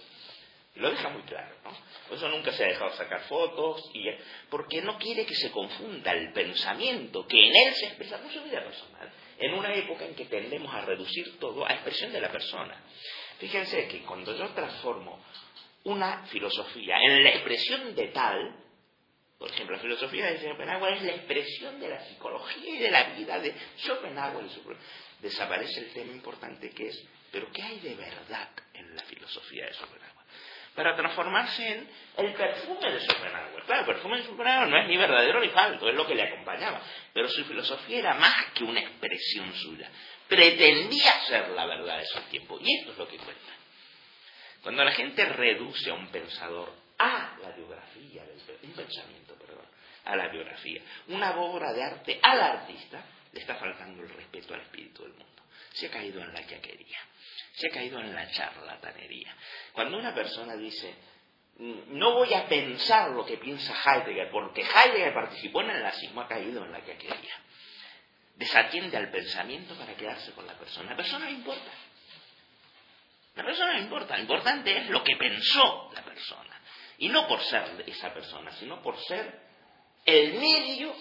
Y lo deja muy claro, ¿no? Por eso nunca se ha dejado sacar fotos, y, porque no quiere que se confunda el pensamiento que en él se expresa con su vida personal, en una época en que tendemos a reducir todo a expresión de la persona. Fíjense que cuando yo transformo una filosofía en la expresión de tal, por ejemplo, la filosofía de Schopenhauer es la expresión de la psicología y de la vida de Schopenhauer. Desaparece el tema importante que es, pero ¿qué hay de verdad en la filosofía de Schopenhauer? Para transformarse en el perfume de Schopenhauer. Claro, el perfume de Schopenhauer no es ni verdadero ni falso, es lo que le acompañaba. Pero su filosofía era más que una expresión suya. Pretendía ser la verdad de su tiempo. Y esto es lo que cuenta. Cuando la gente reduce a un pensador a la biografía, un pensamiento, perdón, a la biografía, una obra de arte al artista, le está faltando el respeto al espíritu del mundo. Se ha caído en la quería se ha caído en la charlatanería. Cuando una persona dice, no voy a pensar lo que piensa Heidegger, porque Heidegger participó en el nazismo, ha caído en la quería Desatiende al pensamiento para quedarse con la persona. La persona no importa. La persona no importa. Lo importante es lo que pensó la persona. Y no por ser esa persona, sino por ser el medio,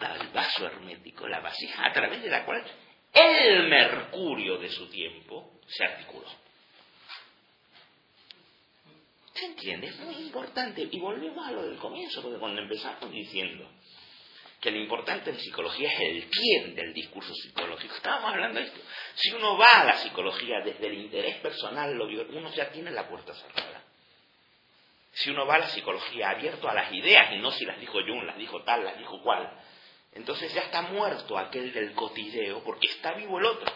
el vaso hermético, la vasija a través de la cual el mercurio de su tiempo se articuló. ¿Se entiende? Es muy importante. Y volvemos a lo del comienzo, porque cuando empezamos diciendo que lo importante en psicología es el quién del discurso psicológico. Estábamos hablando de esto. Si uno va a la psicología desde el interés personal, uno ya tiene la puerta cerrada. Si uno va a la psicología abierto a las ideas y no si las dijo Jung, las dijo tal, las dijo cual, entonces ya está muerto aquel del cotilleo porque está vivo el otro.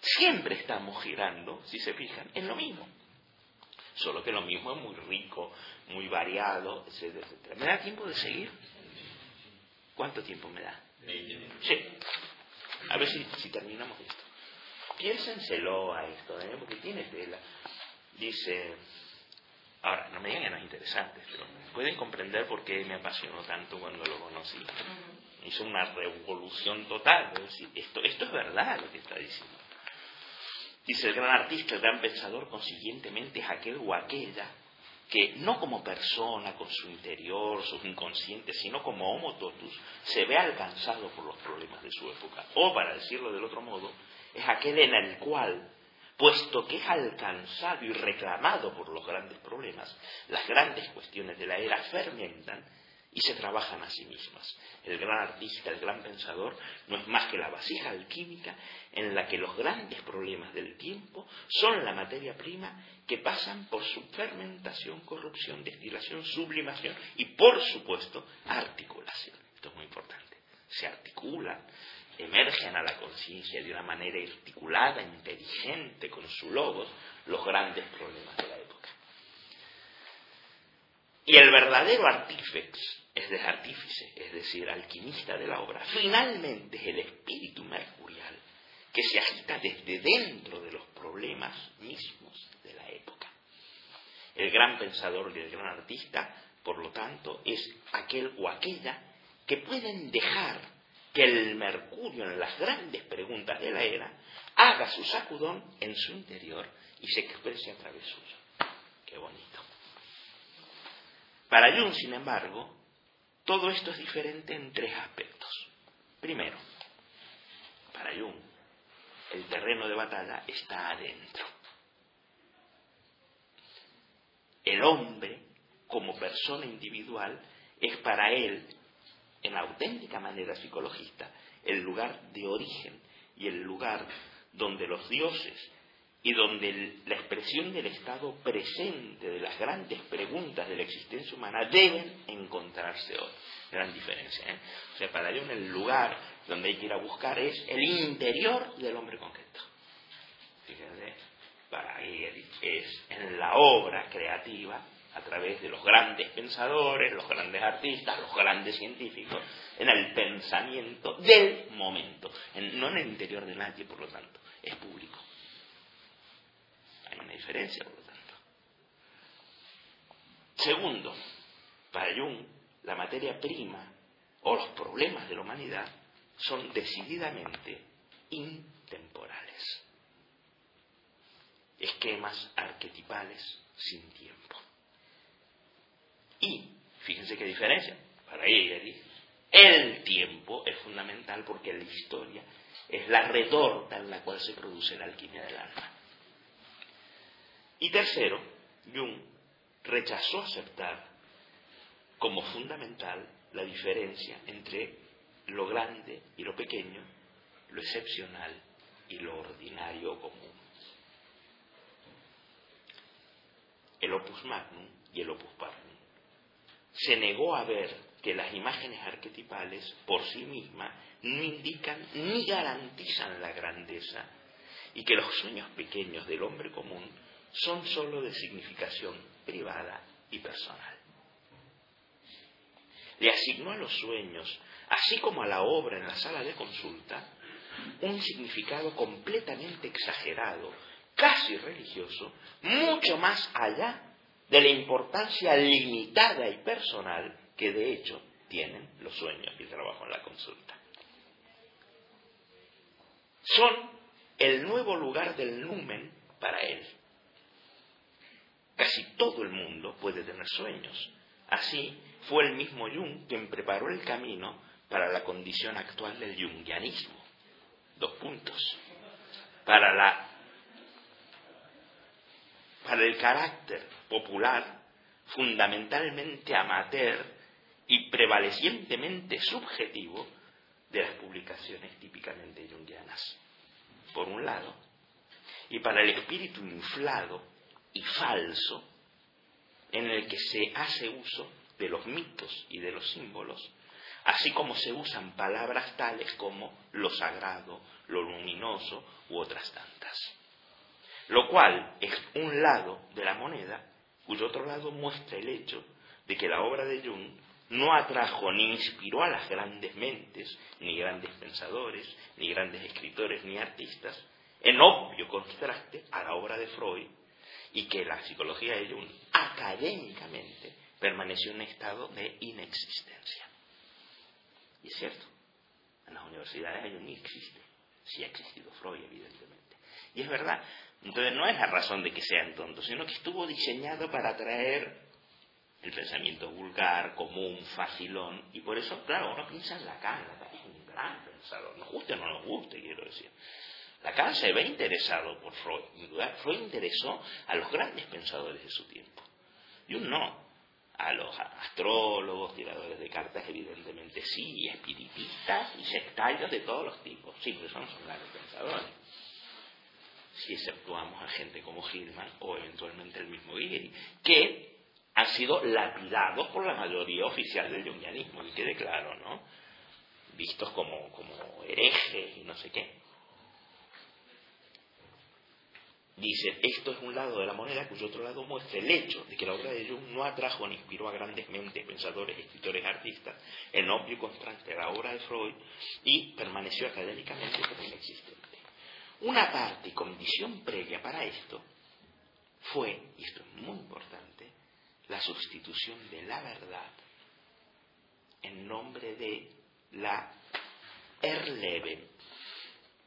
Siempre estamos girando, si se fijan, en lo mismo. Solo que lo mismo es muy rico, muy variado, etcétera, etcétera. ¿Me da tiempo de seguir? ¿Cuánto tiempo me da? Sí. A ver si, si terminamos esto. Piénsenselo a esto, ¿eh? porque tiene tela. Dice, ahora, no me digan que no es interesante, pero pueden comprender por qué me apasionó tanto cuando lo conocí. Hizo una revolución total. esto, esto es verdad lo que está diciendo. Dice el gran artista, el gran pensador, consiguientemente es aquel o aquella que no como persona, con su interior, sus inconscientes, sino como homo totus, se ve alcanzado por los problemas de su época. O, para decirlo del otro modo, es aquel en el cual, puesto que es alcanzado y reclamado por los grandes problemas, las grandes cuestiones de la era fermentan y se trabajan a sí mismas. El gran artista, el gran pensador, no es más que la vasija alquímica en la que los grandes problemas del tiempo son la materia prima que pasan por su fermentación, corrupción, destilación, sublimación y, por supuesto, articulación. Esto es muy importante. Se articulan, emergen a la conciencia de una manera articulada, inteligente, con su logos, los grandes problemas de la época. Y el verdadero artífex es de artífice, es decir, alquimista de la obra, finalmente es el espíritu mercurial que se agita desde dentro de los problemas mismos de la época. El gran pensador y el gran artista, por lo tanto, es aquel o aquella que pueden dejar que el mercurio en las grandes preguntas de la era haga su sacudón en su interior y se exprese a través suyo. Qué bonito. Para Jung, sin embargo, todo esto es diferente en tres aspectos. Primero, para Jung, el terreno de batalla está adentro. El hombre, como persona individual, es para él, en auténtica manera psicologista, el lugar de origen y el lugar donde los dioses y donde la expresión del estado presente de las grandes preguntas de la existencia humana deben encontrarse hoy. Gran diferencia. ¿eh? O sea, para en el lugar donde hay que ir a buscar es el interior del hombre concreto. Fíjense, para él es en la obra creativa, a través de los grandes pensadores, los grandes artistas, los grandes científicos, en el pensamiento del momento, no en el interior de nadie, por lo tanto, es público. Hay una diferencia, por lo tanto. Segundo, para Jung, la materia prima o los problemas de la humanidad son decididamente intemporales. Esquemas arquetipales sin tiempo. Y, fíjense qué diferencia, para ella, el tiempo es fundamental porque la historia es la retorta en la cual se produce la alquimia del alma. Y tercero, Jung rechazó aceptar como fundamental la diferencia entre lo grande y lo pequeño, lo excepcional y lo ordinario común. El opus magnum y el opus magnum se negó a ver que las imágenes arquetipales por sí mismas no indican ni garantizan la grandeza y que los sueños pequeños del hombre común son sólo de significación privada y personal. Le asignó a los sueños, así como a la obra en la sala de consulta, un significado completamente exagerado, casi religioso, mucho más allá de la importancia limitada y personal que de hecho tienen los sueños y el trabajo en la consulta. Son el nuevo lugar del numen para él. Casi todo el mundo puede tener sueños. Así fue el mismo Jung quien preparó el camino para la condición actual del jungianismo. Dos puntos. Para, la, para el carácter popular, fundamentalmente amateur, y prevalecientemente subjetivo de las publicaciones típicamente jungianas, por un lado, y para el espíritu inflado y falso en el que se hace uso de los mitos y de los símbolos, así como se usan palabras tales como lo sagrado, lo luminoso u otras tantas. Lo cual es un lado de la moneda cuyo otro lado muestra el hecho de que la obra de Jung no atrajo ni inspiró a las grandes mentes, ni grandes pensadores, ni grandes escritores, ni artistas, en obvio contraste a la obra de Freud, y que la psicología de Jung académicamente permaneció en un estado de inexistencia. Y es cierto, en las universidades Jung existe, sí ha existido Freud, evidentemente. Y es verdad, entonces no es la razón de que sean tontos, sino que estuvo diseñado para atraer el pensamiento vulgar, común, facilón, y por eso, claro, uno piensa en Lacan, Lacan es un gran pensador, nos guste o no nos guste, quiero decir. Lacan se ve interesado por Freud, Freud interesó a los grandes pensadores de su tiempo, y un no, a los astrólogos, tiradores de cartas, evidentemente sí, espiritistas y sectarios de todos los tipos, sí, pero son, son grandes pensadores. Si exceptuamos a gente como Hillman o eventualmente el mismo Guillermo, que han sido lapidados por la mayoría oficial del jungianismo, que quede claro, ¿no? Vistos como, como herejes y no sé qué. Dice, esto es un lado de la moneda cuyo otro lado muestra el hecho de que la obra de Jung no atrajo ni inspiró a grandes mentes, pensadores, escritores, artistas, en obvio contraste a la obra de Freud y permaneció académicamente como inexistente. Una parte y condición previa para esto fue, y esto es muy importante, la sustitución de la verdad en nombre de la Erleben,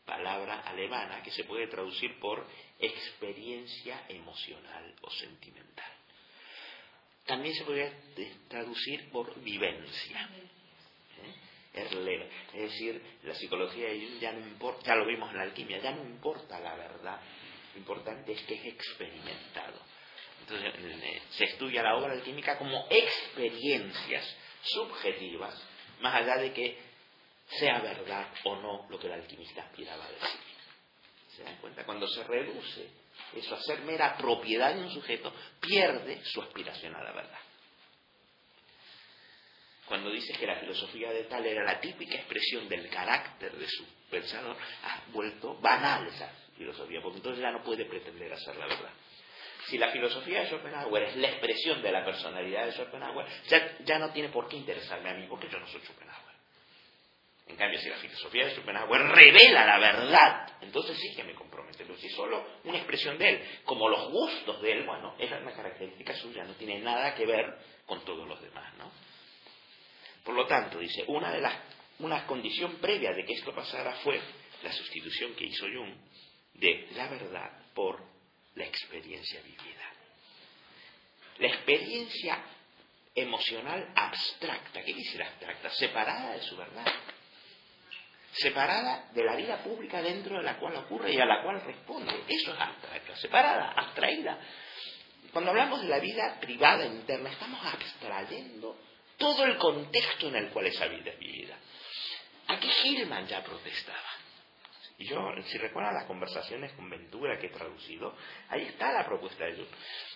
palabra alemana que se puede traducir por experiencia emocional o sentimental. También se podría traducir por vivencia. ¿eh? Es decir, la psicología ya no importa, ya lo vimos en la alquimia, ya no importa la verdad, lo importante es que es experimentado. Entonces eh, se estudia la obra alquímica como experiencias subjetivas, más allá de que sea verdad o no lo que el alquimista aspiraba a decir. ¿Se dan cuenta? Cuando se reduce eso a ser mera propiedad de un sujeto, pierde su aspiración a la verdad. Cuando dice que la filosofía de tal era la típica expresión del carácter de su pensador, ha vuelto banal esa filosofía, porque entonces ya no puede pretender hacer la verdad si la filosofía de Schopenhauer es la expresión de la personalidad de Schopenhauer, ya, no tiene por qué interesarme a mí, porque yo no soy Schopenhauer. En cambio, si la filosofía de Schopenhauer revela la verdad, entonces sí que me compromete, pero si solo una expresión de él, como los gustos de él, bueno, es una característica suya, no tiene nada que ver con todos los demás, ¿no? Por lo tanto, dice, una de las una condición previa de que esto pasara fue la sustitución que hizo Jung de la verdad por la experiencia vivida. La experiencia emocional abstracta, ¿qué dice la abstracta? Separada de su verdad. Separada de la vida pública dentro de la cual ocurre y a la cual responde. Eso es abstracta, separada, abstraída. Cuando hablamos de la vida privada interna, estamos abstrayendo todo el contexto en el cual esa vida es vivida. Aquí Hillman ya protestaba. Y yo, si recuerdan las conversaciones con Ventura que he traducido, ahí está la propuesta de,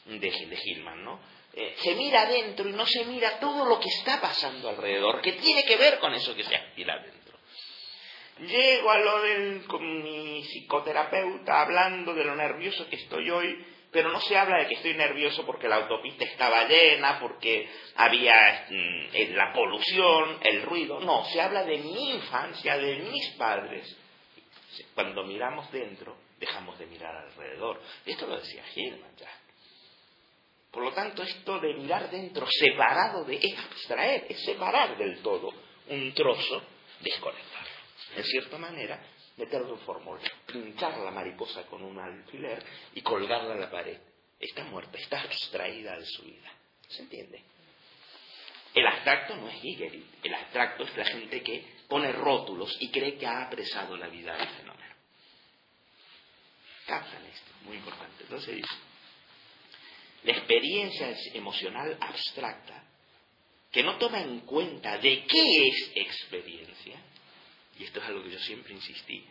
de, de Hillman, ¿no? Eh, se mira adentro y no se mira todo lo que está pasando alrededor, que tiene que ver con eso que se aspira adentro. Llego a lo del, con mi psicoterapeuta hablando de lo nervioso que estoy hoy, pero no se habla de que estoy nervioso porque la autopista estaba llena, porque había mm, la polución, el ruido, no, se habla de mi infancia, de mis padres, cuando miramos dentro, dejamos de mirar alrededor. Esto lo decía Hillman ya. Por lo tanto, esto de mirar dentro separado de es abstraer, es separar del todo un trozo, desconectarlo. En cierta manera, meterlo en fórmula, pinchar la mariposa con un alfiler y colgarla en la pared. Está muerta, está abstraída de su vida. ¿Se entiende? El abstracto no es Hegel, el abstracto es la gente que pone rótulos y cree que ha apresado la vida del fenómeno. Captan esto, muy importante. Entonces dice, la experiencia emocional abstracta, que no toma en cuenta de qué es experiencia, y esto es algo que yo siempre insistí,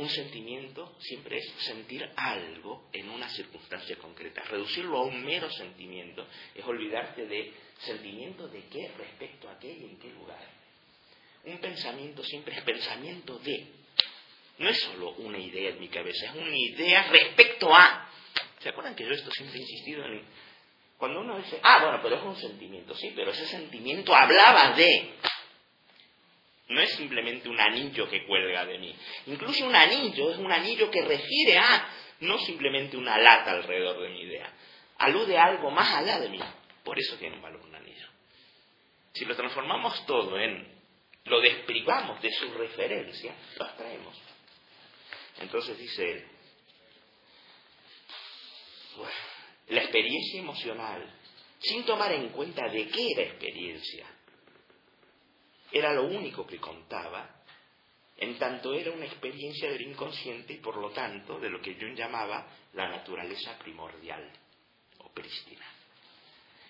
un sentimiento siempre es sentir algo en una circunstancia concreta. Reducirlo a un mero sentimiento es olvidarte de sentimiento de qué respecto a qué y en qué lugar. Un pensamiento siempre es pensamiento de. No es solo una idea en mi cabeza, es una idea respecto a. ¿Se acuerdan que yo esto siempre he insistido en... Cuando uno dice, ah, bueno, pero es un sentimiento, sí, pero ese sentimiento hablaba de no es simplemente un anillo que cuelga de mí. Incluso un anillo es un anillo que refiere a no simplemente una lata alrededor de mi idea. Alude a algo más allá de mí. Por eso tiene un valor un anillo. Si lo transformamos todo en, lo desprivamos de su referencia, lo abstraemos. Entonces dice él, la experiencia emocional, sin tomar en cuenta de qué era experiencia, era lo único que contaba, en tanto era una experiencia del inconsciente y por lo tanto de lo que Jung llamaba la naturaleza primordial o prístina.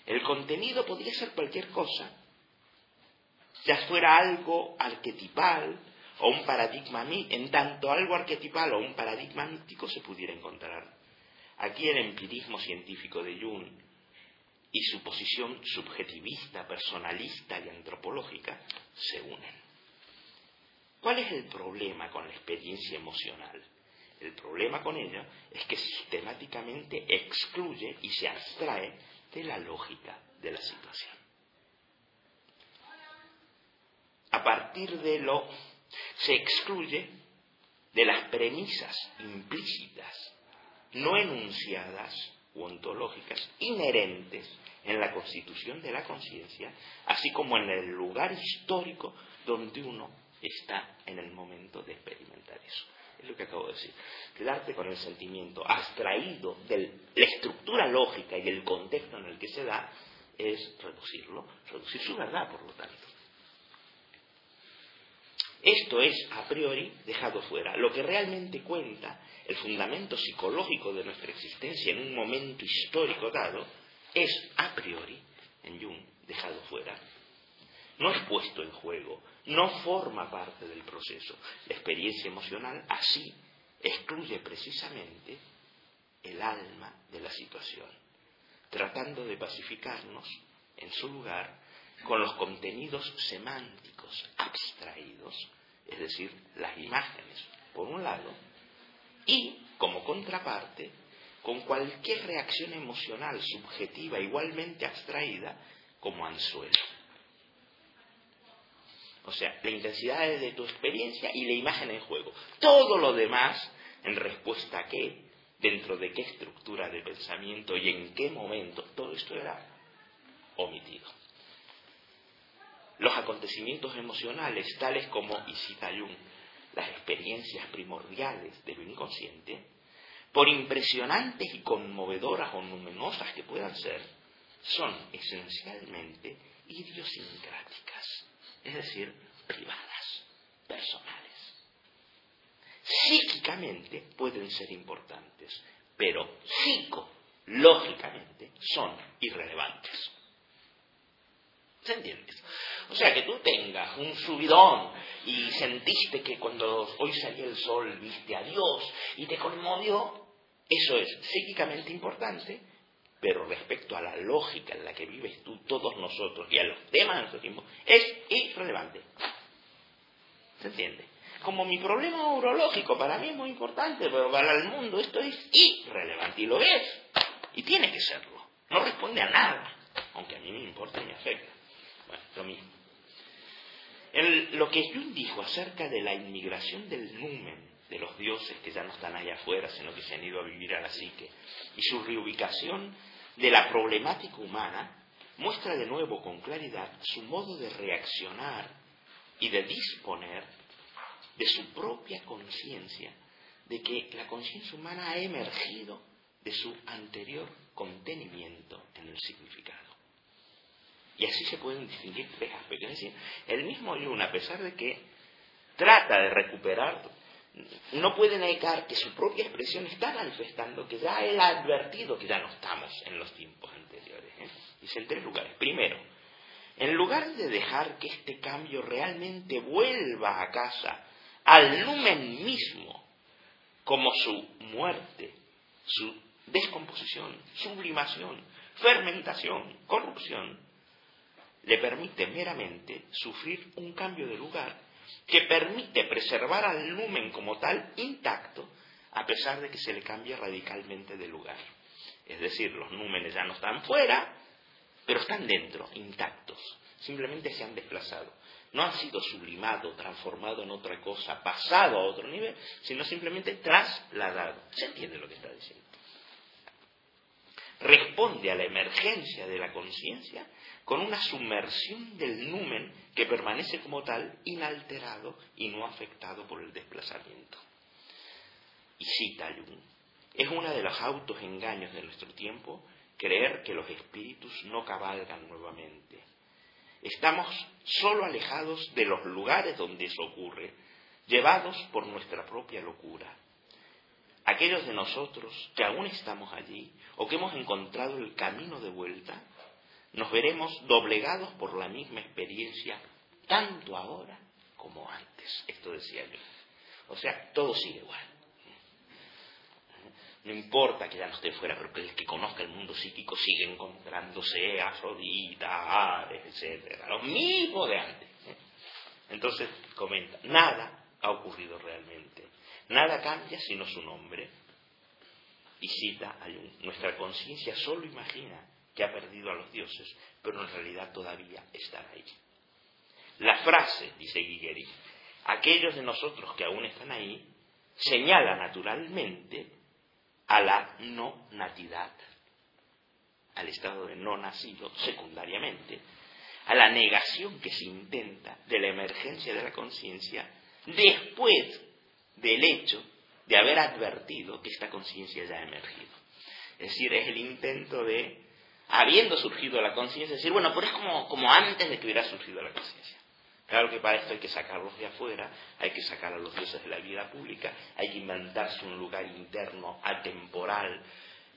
El contenido podía ser cualquier cosa, ya fuera algo arquetipal o un paradigma en tanto algo arquetipal o un paradigma mítico se pudiera encontrar. Aquí el empirismo científico de Jung y su posición subjetivista, personalista y antropológica se unen. ¿Cuál es el problema con la experiencia emocional? El problema con ella es que sistemáticamente excluye y se abstrae de la lógica de la situación. A partir de lo se excluye de las premisas implícitas, no enunciadas u ontológicas, inherentes en la constitución de la conciencia, así como en el lugar histórico donde uno está en el momento de experimentar eso. Es lo que acabo de decir. Quedarte con el sentimiento abstraído de la estructura lógica y el contexto en el que se da es reducirlo, reducir su verdad, por lo tanto. Esto es, a priori, dejado fuera. Lo que realmente cuenta, el fundamento psicológico de nuestra existencia en un momento histórico dado, es a priori, en Jung, dejado fuera. No es puesto en juego, no forma parte del proceso. La experiencia emocional así excluye precisamente el alma de la situación, tratando de pacificarnos en su lugar con los contenidos semánticos abstraídos, es decir, las imágenes, por un lado, y como contraparte, con cualquier reacción emocional subjetiva igualmente abstraída como anzuelo. O sea, la intensidad de tu experiencia y la imagen en juego. Todo lo demás, en respuesta a qué, dentro de qué estructura de pensamiento y en qué momento, todo esto era omitido. Los acontecimientos emocionales, tales como, y cita Jung, las experiencias primordiales del inconsciente, por impresionantes y conmovedoras o numerosas que puedan ser, son esencialmente idiosincráticas, es decir, privadas, personales. Psíquicamente pueden ser importantes, pero psicológicamente son irrelevantes. ¿Se entiende? O sea, que tú tengas un subidón y sentiste que cuando hoy salía el sol viste a Dios y te conmovió, eso es psíquicamente importante, pero respecto a la lógica en la que vives tú, todos nosotros, y a los temas de nuestro tiempo, es irrelevante. ¿Se entiende? Como mi problema urológico para mí es muy importante, pero para el mundo esto es irrelevante. Y lo es. Y tiene que serlo. No responde a nada. Aunque a mí me importa y me afecta. Bueno, lo mismo. lo que Jung dijo acerca de la inmigración del numen de los dioses que ya no están allá afuera, sino que se han ido a vivir a la psique, y su reubicación de la problemática humana, muestra de nuevo con claridad su modo de reaccionar y de disponer de su propia conciencia, de que la conciencia humana ha emergido de su anterior contenimiento en el significado. Y así se pueden distinguir tres aspectos. Es decir, el mismo Jung, a pesar de que trata de recuperar no puede negar que su propia expresión está manifestando que ya él ha advertido que ya no estamos en los tiempos anteriores. ¿eh? Dice en tres lugares. Primero, en lugar de dejar que este cambio realmente vuelva a casa al numen mismo, como su muerte, su descomposición, sublimación, fermentación, corrupción, le permite meramente sufrir un cambio de lugar que permite preservar al numen como tal intacto a pesar de que se le cambie radicalmente de lugar. Es decir, los númenes ya no están fuera, pero están dentro, intactos. Simplemente se han desplazado. No han sido sublimados, transformados en otra cosa, pasado a otro nivel, sino simplemente trasladado. ¿Se entiende lo que está diciendo? Responde a la emergencia de la conciencia con una sumersión del numen que permanece como tal inalterado y no afectado por el desplazamiento. Y cita Jung, es uno de los autoengaños de nuestro tiempo creer que los espíritus no cabalgan nuevamente. Estamos solo alejados de los lugares donde eso ocurre, llevados por nuestra propia locura. Aquellos de nosotros que aún estamos allí o que hemos encontrado el camino de vuelta, nos veremos doblegados por la misma experiencia, tanto ahora como antes. Esto decía yo. O sea, todo sigue igual. No importa que ya no esté fuera, pero que el que conozca el mundo psíquico sigue encontrándose Afrodita, Ares, etcétera, lo mismo de antes. Entonces, comenta, nada ha ocurrido realmente. Nada cambia sino su nombre. Y cita a nuestra conciencia solo imagina que ha perdido a los dioses, pero en realidad todavía están ahí. La frase, dice Guigueri, aquellos de nosotros que aún están ahí, señala naturalmente a la no natidad, al estado de no nacido secundariamente, a la negación que se intenta de la emergencia de la conciencia después del hecho de haber advertido que esta conciencia ya ha emergido. Es decir, es el intento de, habiendo surgido la conciencia, decir, bueno, pero es como, como antes de que hubiera surgido la conciencia. Claro que para esto hay que sacarlos de afuera, hay que sacar a los dioses de la vida pública, hay que inventarse un lugar interno, atemporal,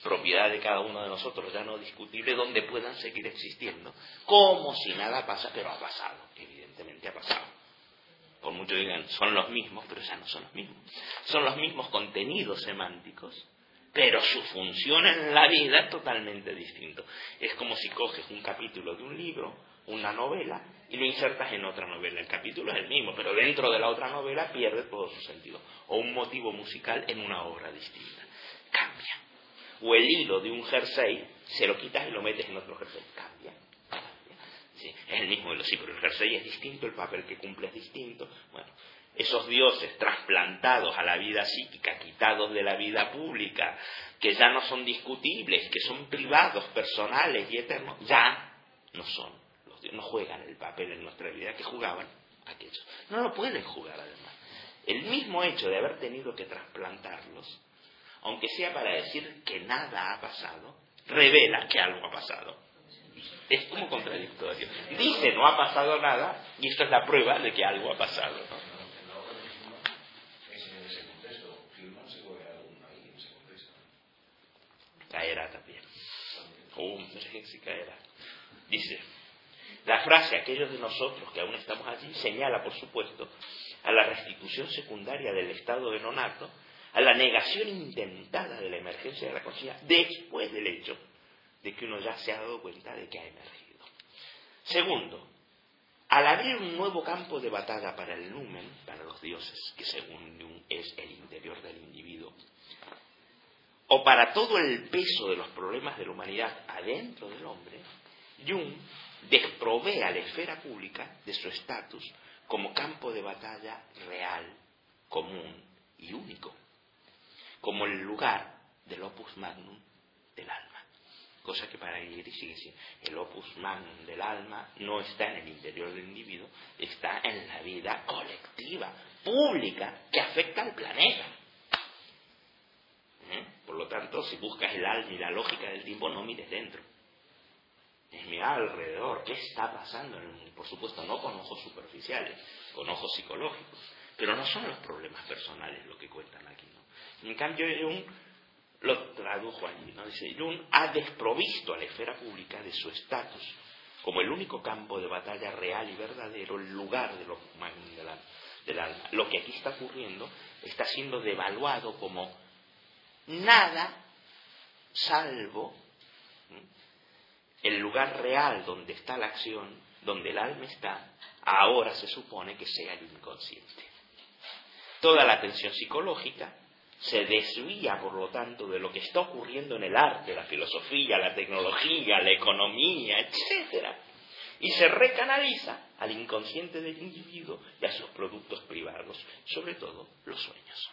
propiedad de cada uno de nosotros, ya no discutible, donde puedan seguir existiendo, como si nada pasa, pero ha pasado, evidentemente ha pasado. Por mucho digan, son los mismos, pero ya no son los mismos. Son los mismos contenidos semánticos, pero su función en la vida es totalmente distinto. Es como si coges un capítulo de un libro, una novela, y lo insertas en otra novela. El capítulo es el mismo, pero dentro de la otra novela pierde todo su sentido. O un motivo musical en una obra distinta. Cambia. O el hilo de un jersey, se lo quitas y lo metes en otro jersey. Cambia. Sí, es el mismo hilo, sí, pero el jersey es distinto, el papel que cumple es distinto. Bueno, esos dioses trasplantados a la vida psíquica, quitados de la vida pública, que ya no son discutibles, que son privados, personales y eternos, ya no son no juegan el papel en nuestra vida que jugaban aquellos. No lo pueden jugar además. El mismo hecho de haber tenido que trasplantarlos, aunque sea para decir que nada ha pasado, revela que algo ha pasado. Es como contradictorio. Dice no ha pasado nada y esto es la prueba de que algo ha pasado. Caerá también. Hombre, si caerá. Dice, la frase, aquellos de nosotros que aún estamos allí, señala, por supuesto, a la restitución secundaria del estado de nonato, a la negación intentada de la emergencia de la conciencia después del hecho de que uno ya se ha dado cuenta de que ha emergido. Segundo, al abrir un nuevo campo de batalla para el lumen, para los dioses, que según es el interior del individuo, o para todo el peso de los problemas de la humanidad adentro del hombre, Jung desprovee a la esfera pública de su estatus como campo de batalla real, común y único, como el lugar del opus magnum del alma. Cosa que para Guillermo sigue siendo, el opus magnum del alma no está en el interior del individuo, está en la vida colectiva, pública, que afecta al planeta. ¿Eh? Por lo tanto, si buscas el alma y la lógica del tiempo, no mires dentro es mirar alrededor, qué está pasando, por supuesto no con ojos superficiales, con ojos psicológicos, Pero no son los problemas personales lo que cuentan aquí, en cambio Jung lo tradujo allí, ¿no? Dice, Jung ha desprovisto a la esfera pública de su estatus como el único campo de batalla real y verdadero, el lugar de lo del alma. Lo que aquí está ocurriendo está siendo devaluado como nada salvo el lugar real donde está la acción, donde el alma está, ahora se supone que sea el inconsciente. Toda la atención psicológica se desvía, por lo tanto, de lo que está ocurriendo en el arte, la filosofía, la tecnología, la economía, etc. Y se recanaliza al inconsciente del individuo y a sus productos privados, sobre todo los sueños.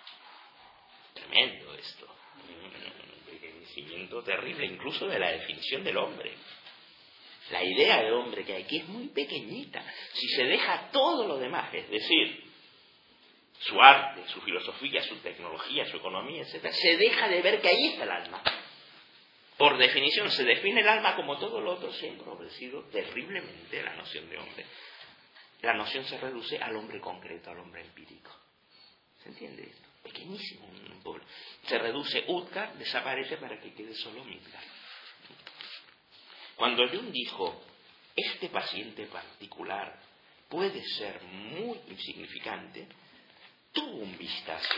Tremendo esto. Un envejecimiento terrible, incluso de la definición del hombre. La idea de hombre que hay aquí es muy pequeñita. Si se deja todo lo demás, es decir, su arte, su filosofía, su tecnología, su economía, etc., se deja de ver que ahí está el alma. Por definición, se define el alma como todo lo otro, se ha terriblemente la noción de hombre. La noción se reduce al hombre concreto, al hombre empírico. ¿Se entiende esto? Pequeñísimo. Se reduce Utgar, desaparece para que quede solo Midgard. Cuando Jung dijo, este paciente particular puede ser muy insignificante, tuvo un vistazo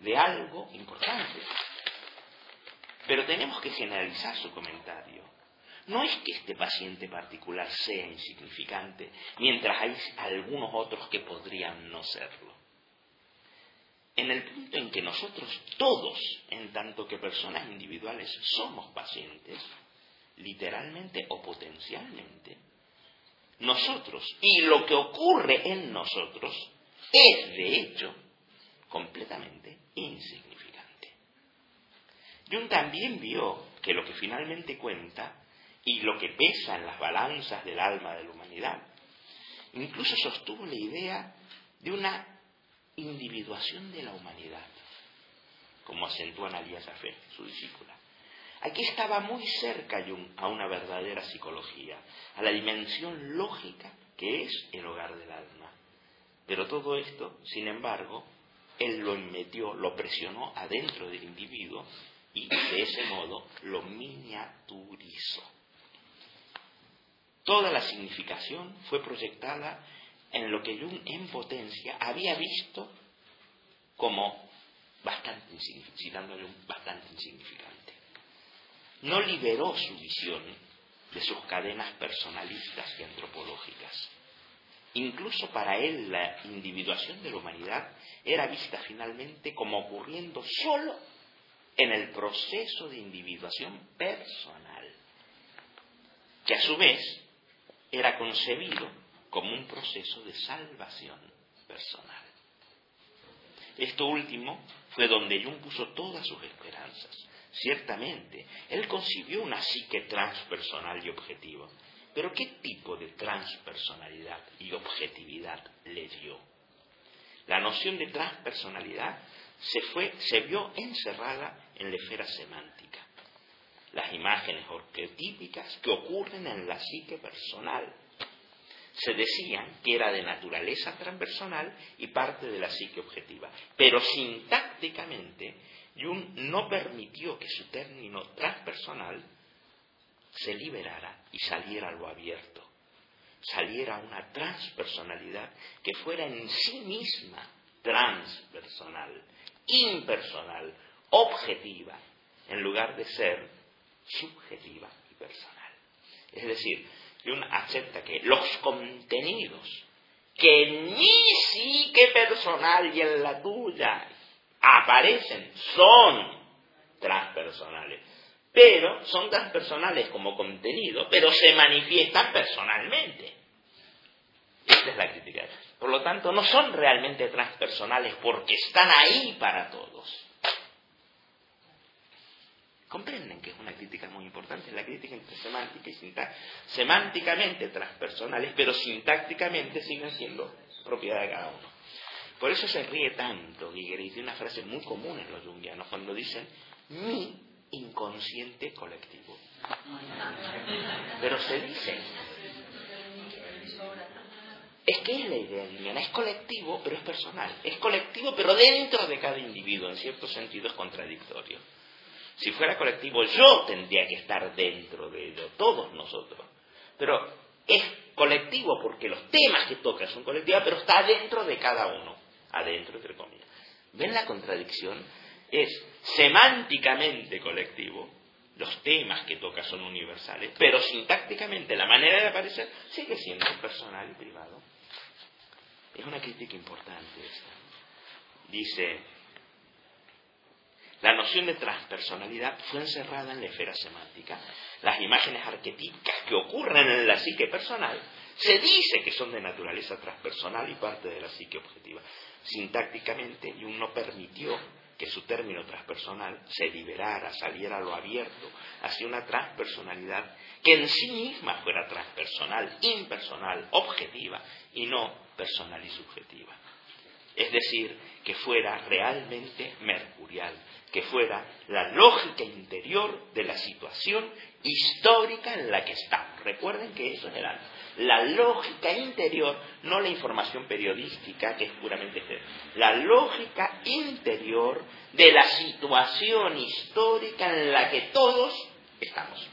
de algo importante. Pero tenemos que generalizar su comentario. No es que este paciente particular sea insignificante, mientras hay algunos otros que podrían no serlo. En el punto en que nosotros todos, en tanto que personas individuales, somos pacientes, literalmente o potencialmente, nosotros y lo que ocurre en nosotros es de hecho completamente insignificante. Jung también vio que lo que finalmente cuenta y lo que pesa en las balanzas del alma de la humanidad, incluso sostuvo la idea de una individuación de la humanidad, como acentúa Analia Safé, su discípula. Aquí estaba muy cerca Jung a una verdadera psicología, a la dimensión lógica que es el hogar del alma. Pero todo esto, sin embargo, él lo metió, lo presionó adentro del individuo y de ese modo lo miniaturizó. Toda la significación fue proyectada en lo que Jung en potencia había visto como bastante, citando bastante insignificante. No liberó su visión de sus cadenas personalistas y antropológicas Incluso para él la individuación de la humanidad era vista finalmente como ocurriendo solo en el proceso de individuación personal, que a su vez era concebido como un proceso de salvación personal. Esto último fue donde Jung puso todas sus esperanzas. Ciertamente, él concibió una psique transpersonal y objetiva, pero ¿qué tipo de transpersonalidad y objetividad le dio? La noción de transpersonalidad se, fue, se vio encerrada en la esfera semántica. Las imágenes arquetípicas que ocurren en la psique personal se decían que era de naturaleza transpersonal y parte de la psique objetiva. Pero sintácticamente, Jung no permitió que su término transpersonal se liberara y saliera a lo abierto, saliera una transpersonalidad que fuera en sí misma transpersonal, impersonal, objetiva, en lugar de ser subjetiva y personal. Es decir, Jung acepta que los contenidos que en mi psique personal y en la tuya aparecen son transpersonales pero son transpersonales como contenido, pero se manifiestan personalmente. Esta es la crítica. Por lo tanto, no son realmente transpersonales porque están ahí para todos. Comprenden que es una crítica muy importante, la crítica entre semántica y sintáctica. Semánticamente transpersonales, pero sintácticamente siguen siendo propiedad de cada uno. Por eso se ríe tanto y dice una frase muy común en los jungianos cuando dicen mi inconsciente colectivo. Pero se dice. es que es la idea lineal, es colectivo pero es personal, es colectivo pero dentro de cada individuo, en cierto sentido es contradictorio. Si fuera colectivo yo tendría que estar dentro de ello, todos nosotros, pero es colectivo porque los temas que toca son colectivos, pero está dentro de cada uno, adentro entre comillas. ¿Ven la contradicción? Es semánticamente colectivo, los temas que toca son universales, pero sintácticamente la manera de aparecer sigue siendo personal y privado. Es una crítica importante esta. Dice, la noción de transpersonalidad fue encerrada en la esfera semántica. Las imágenes arquetípicas que ocurren en la psique personal se dice que son de naturaleza transpersonal y parte de la psique objetiva. Sintácticamente, Jung no permitió que su término transpersonal se liberara, saliera a lo abierto hacia una transpersonalidad que en sí misma fuera transpersonal, impersonal, objetiva y no personal y subjetiva. Es decir, que fuera realmente mercurial, que fuera la lógica interior de la situación histórica en la que está. Recuerden que eso es el alma. La lógica interior, no la información periodística, que es puramente la lógica interior de la situación histórica en la que todos estamos.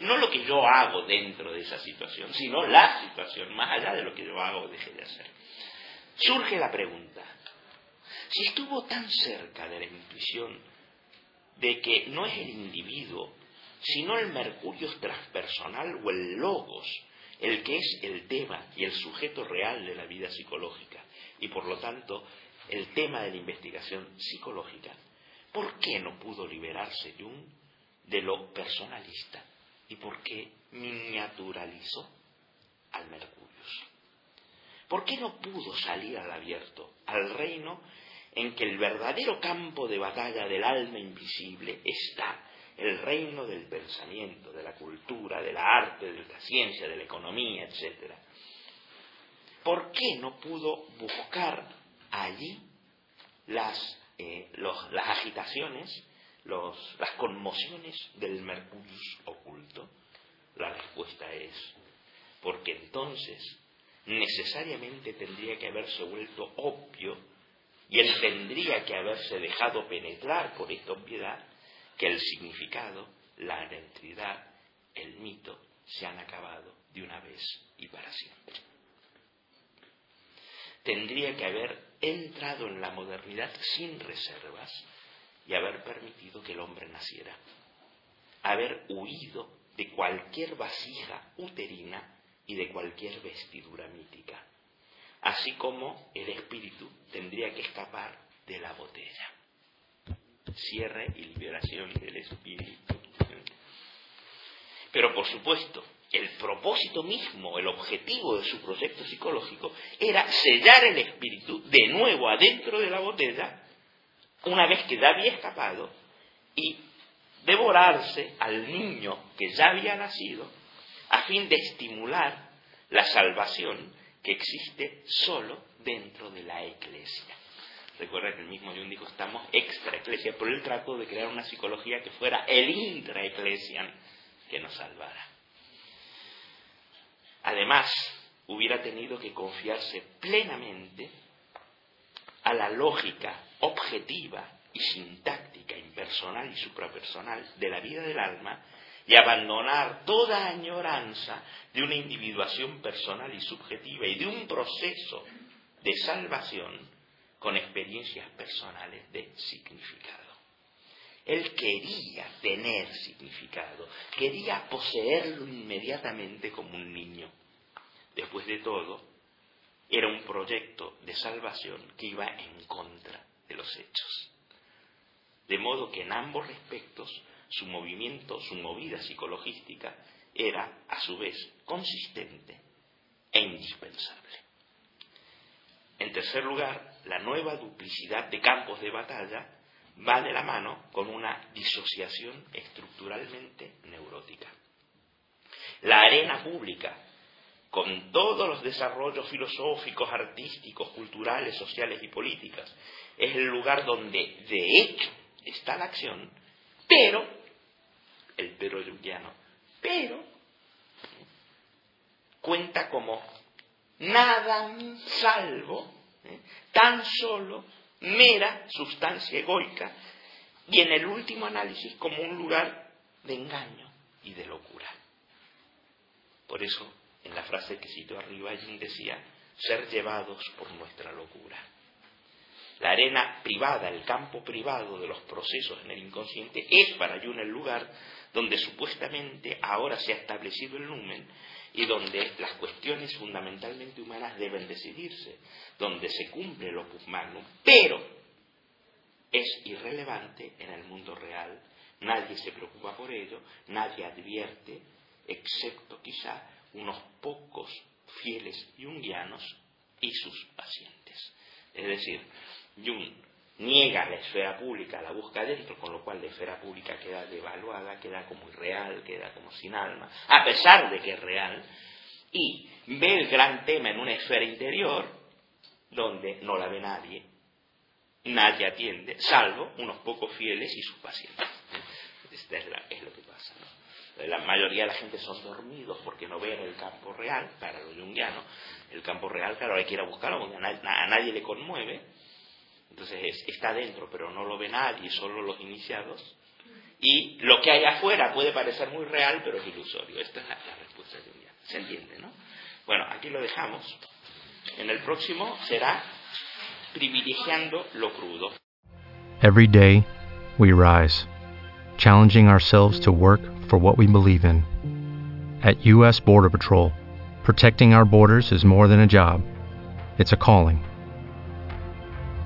No lo que yo hago dentro de esa situación, sino la situación, más allá de lo que yo hago o deje de hacer. Surge la pregunta, si estuvo tan cerca de la intuición de que no es el individuo, sino el mercurio transpersonal o el logos, el que es el tema y el sujeto real de la vida psicológica, y por lo tanto el tema de la investigación psicológica, ¿por qué no pudo liberarse Jung de lo personalista y por qué miniaturalizó al Mercurius? ¿Por qué no pudo salir al abierto, al reino en que el verdadero campo de batalla del alma invisible está el reino del pensamiento, de la cultura, de la arte, de la ciencia, de la economía, etc. ¿Por qué no pudo buscar allí las, eh, las agitaciones, las conmociones del Mercurius oculto? La respuesta es, porque entonces necesariamente tendría que haberse vuelto obvio y él tendría que haberse dejado penetrar por esta obviedad que el significado, la identidad, el mito se han acabado de una vez y para siempre. Tendría que haber entrado en la modernidad sin reservas y haber permitido que el hombre naciera, haber huido de cualquier vasija uterina y de cualquier vestidura mítica así como el espíritu tendría que escapar de la botella. Cierre y liberación del espíritu. Pero por supuesto, el propósito mismo, el objetivo de su proyecto psicológico era sellar el espíritu de nuevo adentro de la botella, una vez que ya había escapado, y devorarse al niño que ya había nacido, a fin de estimular la salvación que existe solo dentro de la iglesia. Recuerda que el mismo Jung dijo, estamos extra iglesia, pero él trató de crear una psicología que fuera el intra iglesia que nos salvara. Además, hubiera tenido que confiarse plenamente a la lógica objetiva y sintáctica, impersonal y suprapersonal de la vida del alma y abandonar toda añoranza de una individuación personal y subjetiva y de un proceso de salvación con experiencias personales de significado. Él quería tener significado, quería poseerlo inmediatamente como un niño. Después de todo, era un proyecto de salvación que iba en contra de los hechos. De modo que en ambos respectos su movimiento, su movida psicologística era a su vez consistente e indispensable. En tercer lugar, la nueva duplicidad de campos de batalla va de la mano con una disociación estructuralmente neurótica. La arena pública, con todos los desarrollos filosóficos, artísticos, culturales, sociales y políticas, es el lugar donde de hecho está la acción, pero el pero pero cuenta como nada salvo ¿eh? tan solo mera sustancia egoica y en el último análisis como un lugar de engaño y de locura. Por eso, en la frase que cito arriba, Jung decía, ser llevados por nuestra locura. La arena privada, el campo privado de los procesos en el inconsciente es para Jung el lugar donde supuestamente ahora se ha establecido el numen y donde las cuestiones fundamentalmente humanas deben decidirse, donde se cumple el opus magnum, pero es irrelevante en el mundo real, nadie se preocupa por ello, nadie advierte, excepto quizá unos pocos fieles jungianos y sus pacientes. Es decir, Jung niega la esfera pública, la busca dentro, con lo cual la esfera pública queda devaluada, queda como irreal, queda como sin alma, a pesar de que es real, y ve el gran tema en una esfera interior donde no la ve nadie, nadie atiende, salvo unos pocos fieles y sus pacientes. Esto es, lo que pasa. La mayoría de la gente son dormidos porque no ven el campo real, para los jungianos, el campo real, claro, hay que ir a buscarlo porque a nadie le conmueve, entonces está dentro, pero no lo ve nadie, solo los iniciados. Y lo que hay afuera puede parecer muy real, pero es ilusorio. Esta es la, respuesta de día. ¿Se entiende, no? Bueno, aquí lo dejamos. En el próximo será privilegiando lo crudo. Every day we rise, challenging ourselves to work for what we believe in. At U.S. Border Patrol, protecting our borders is more than a job, it's a calling.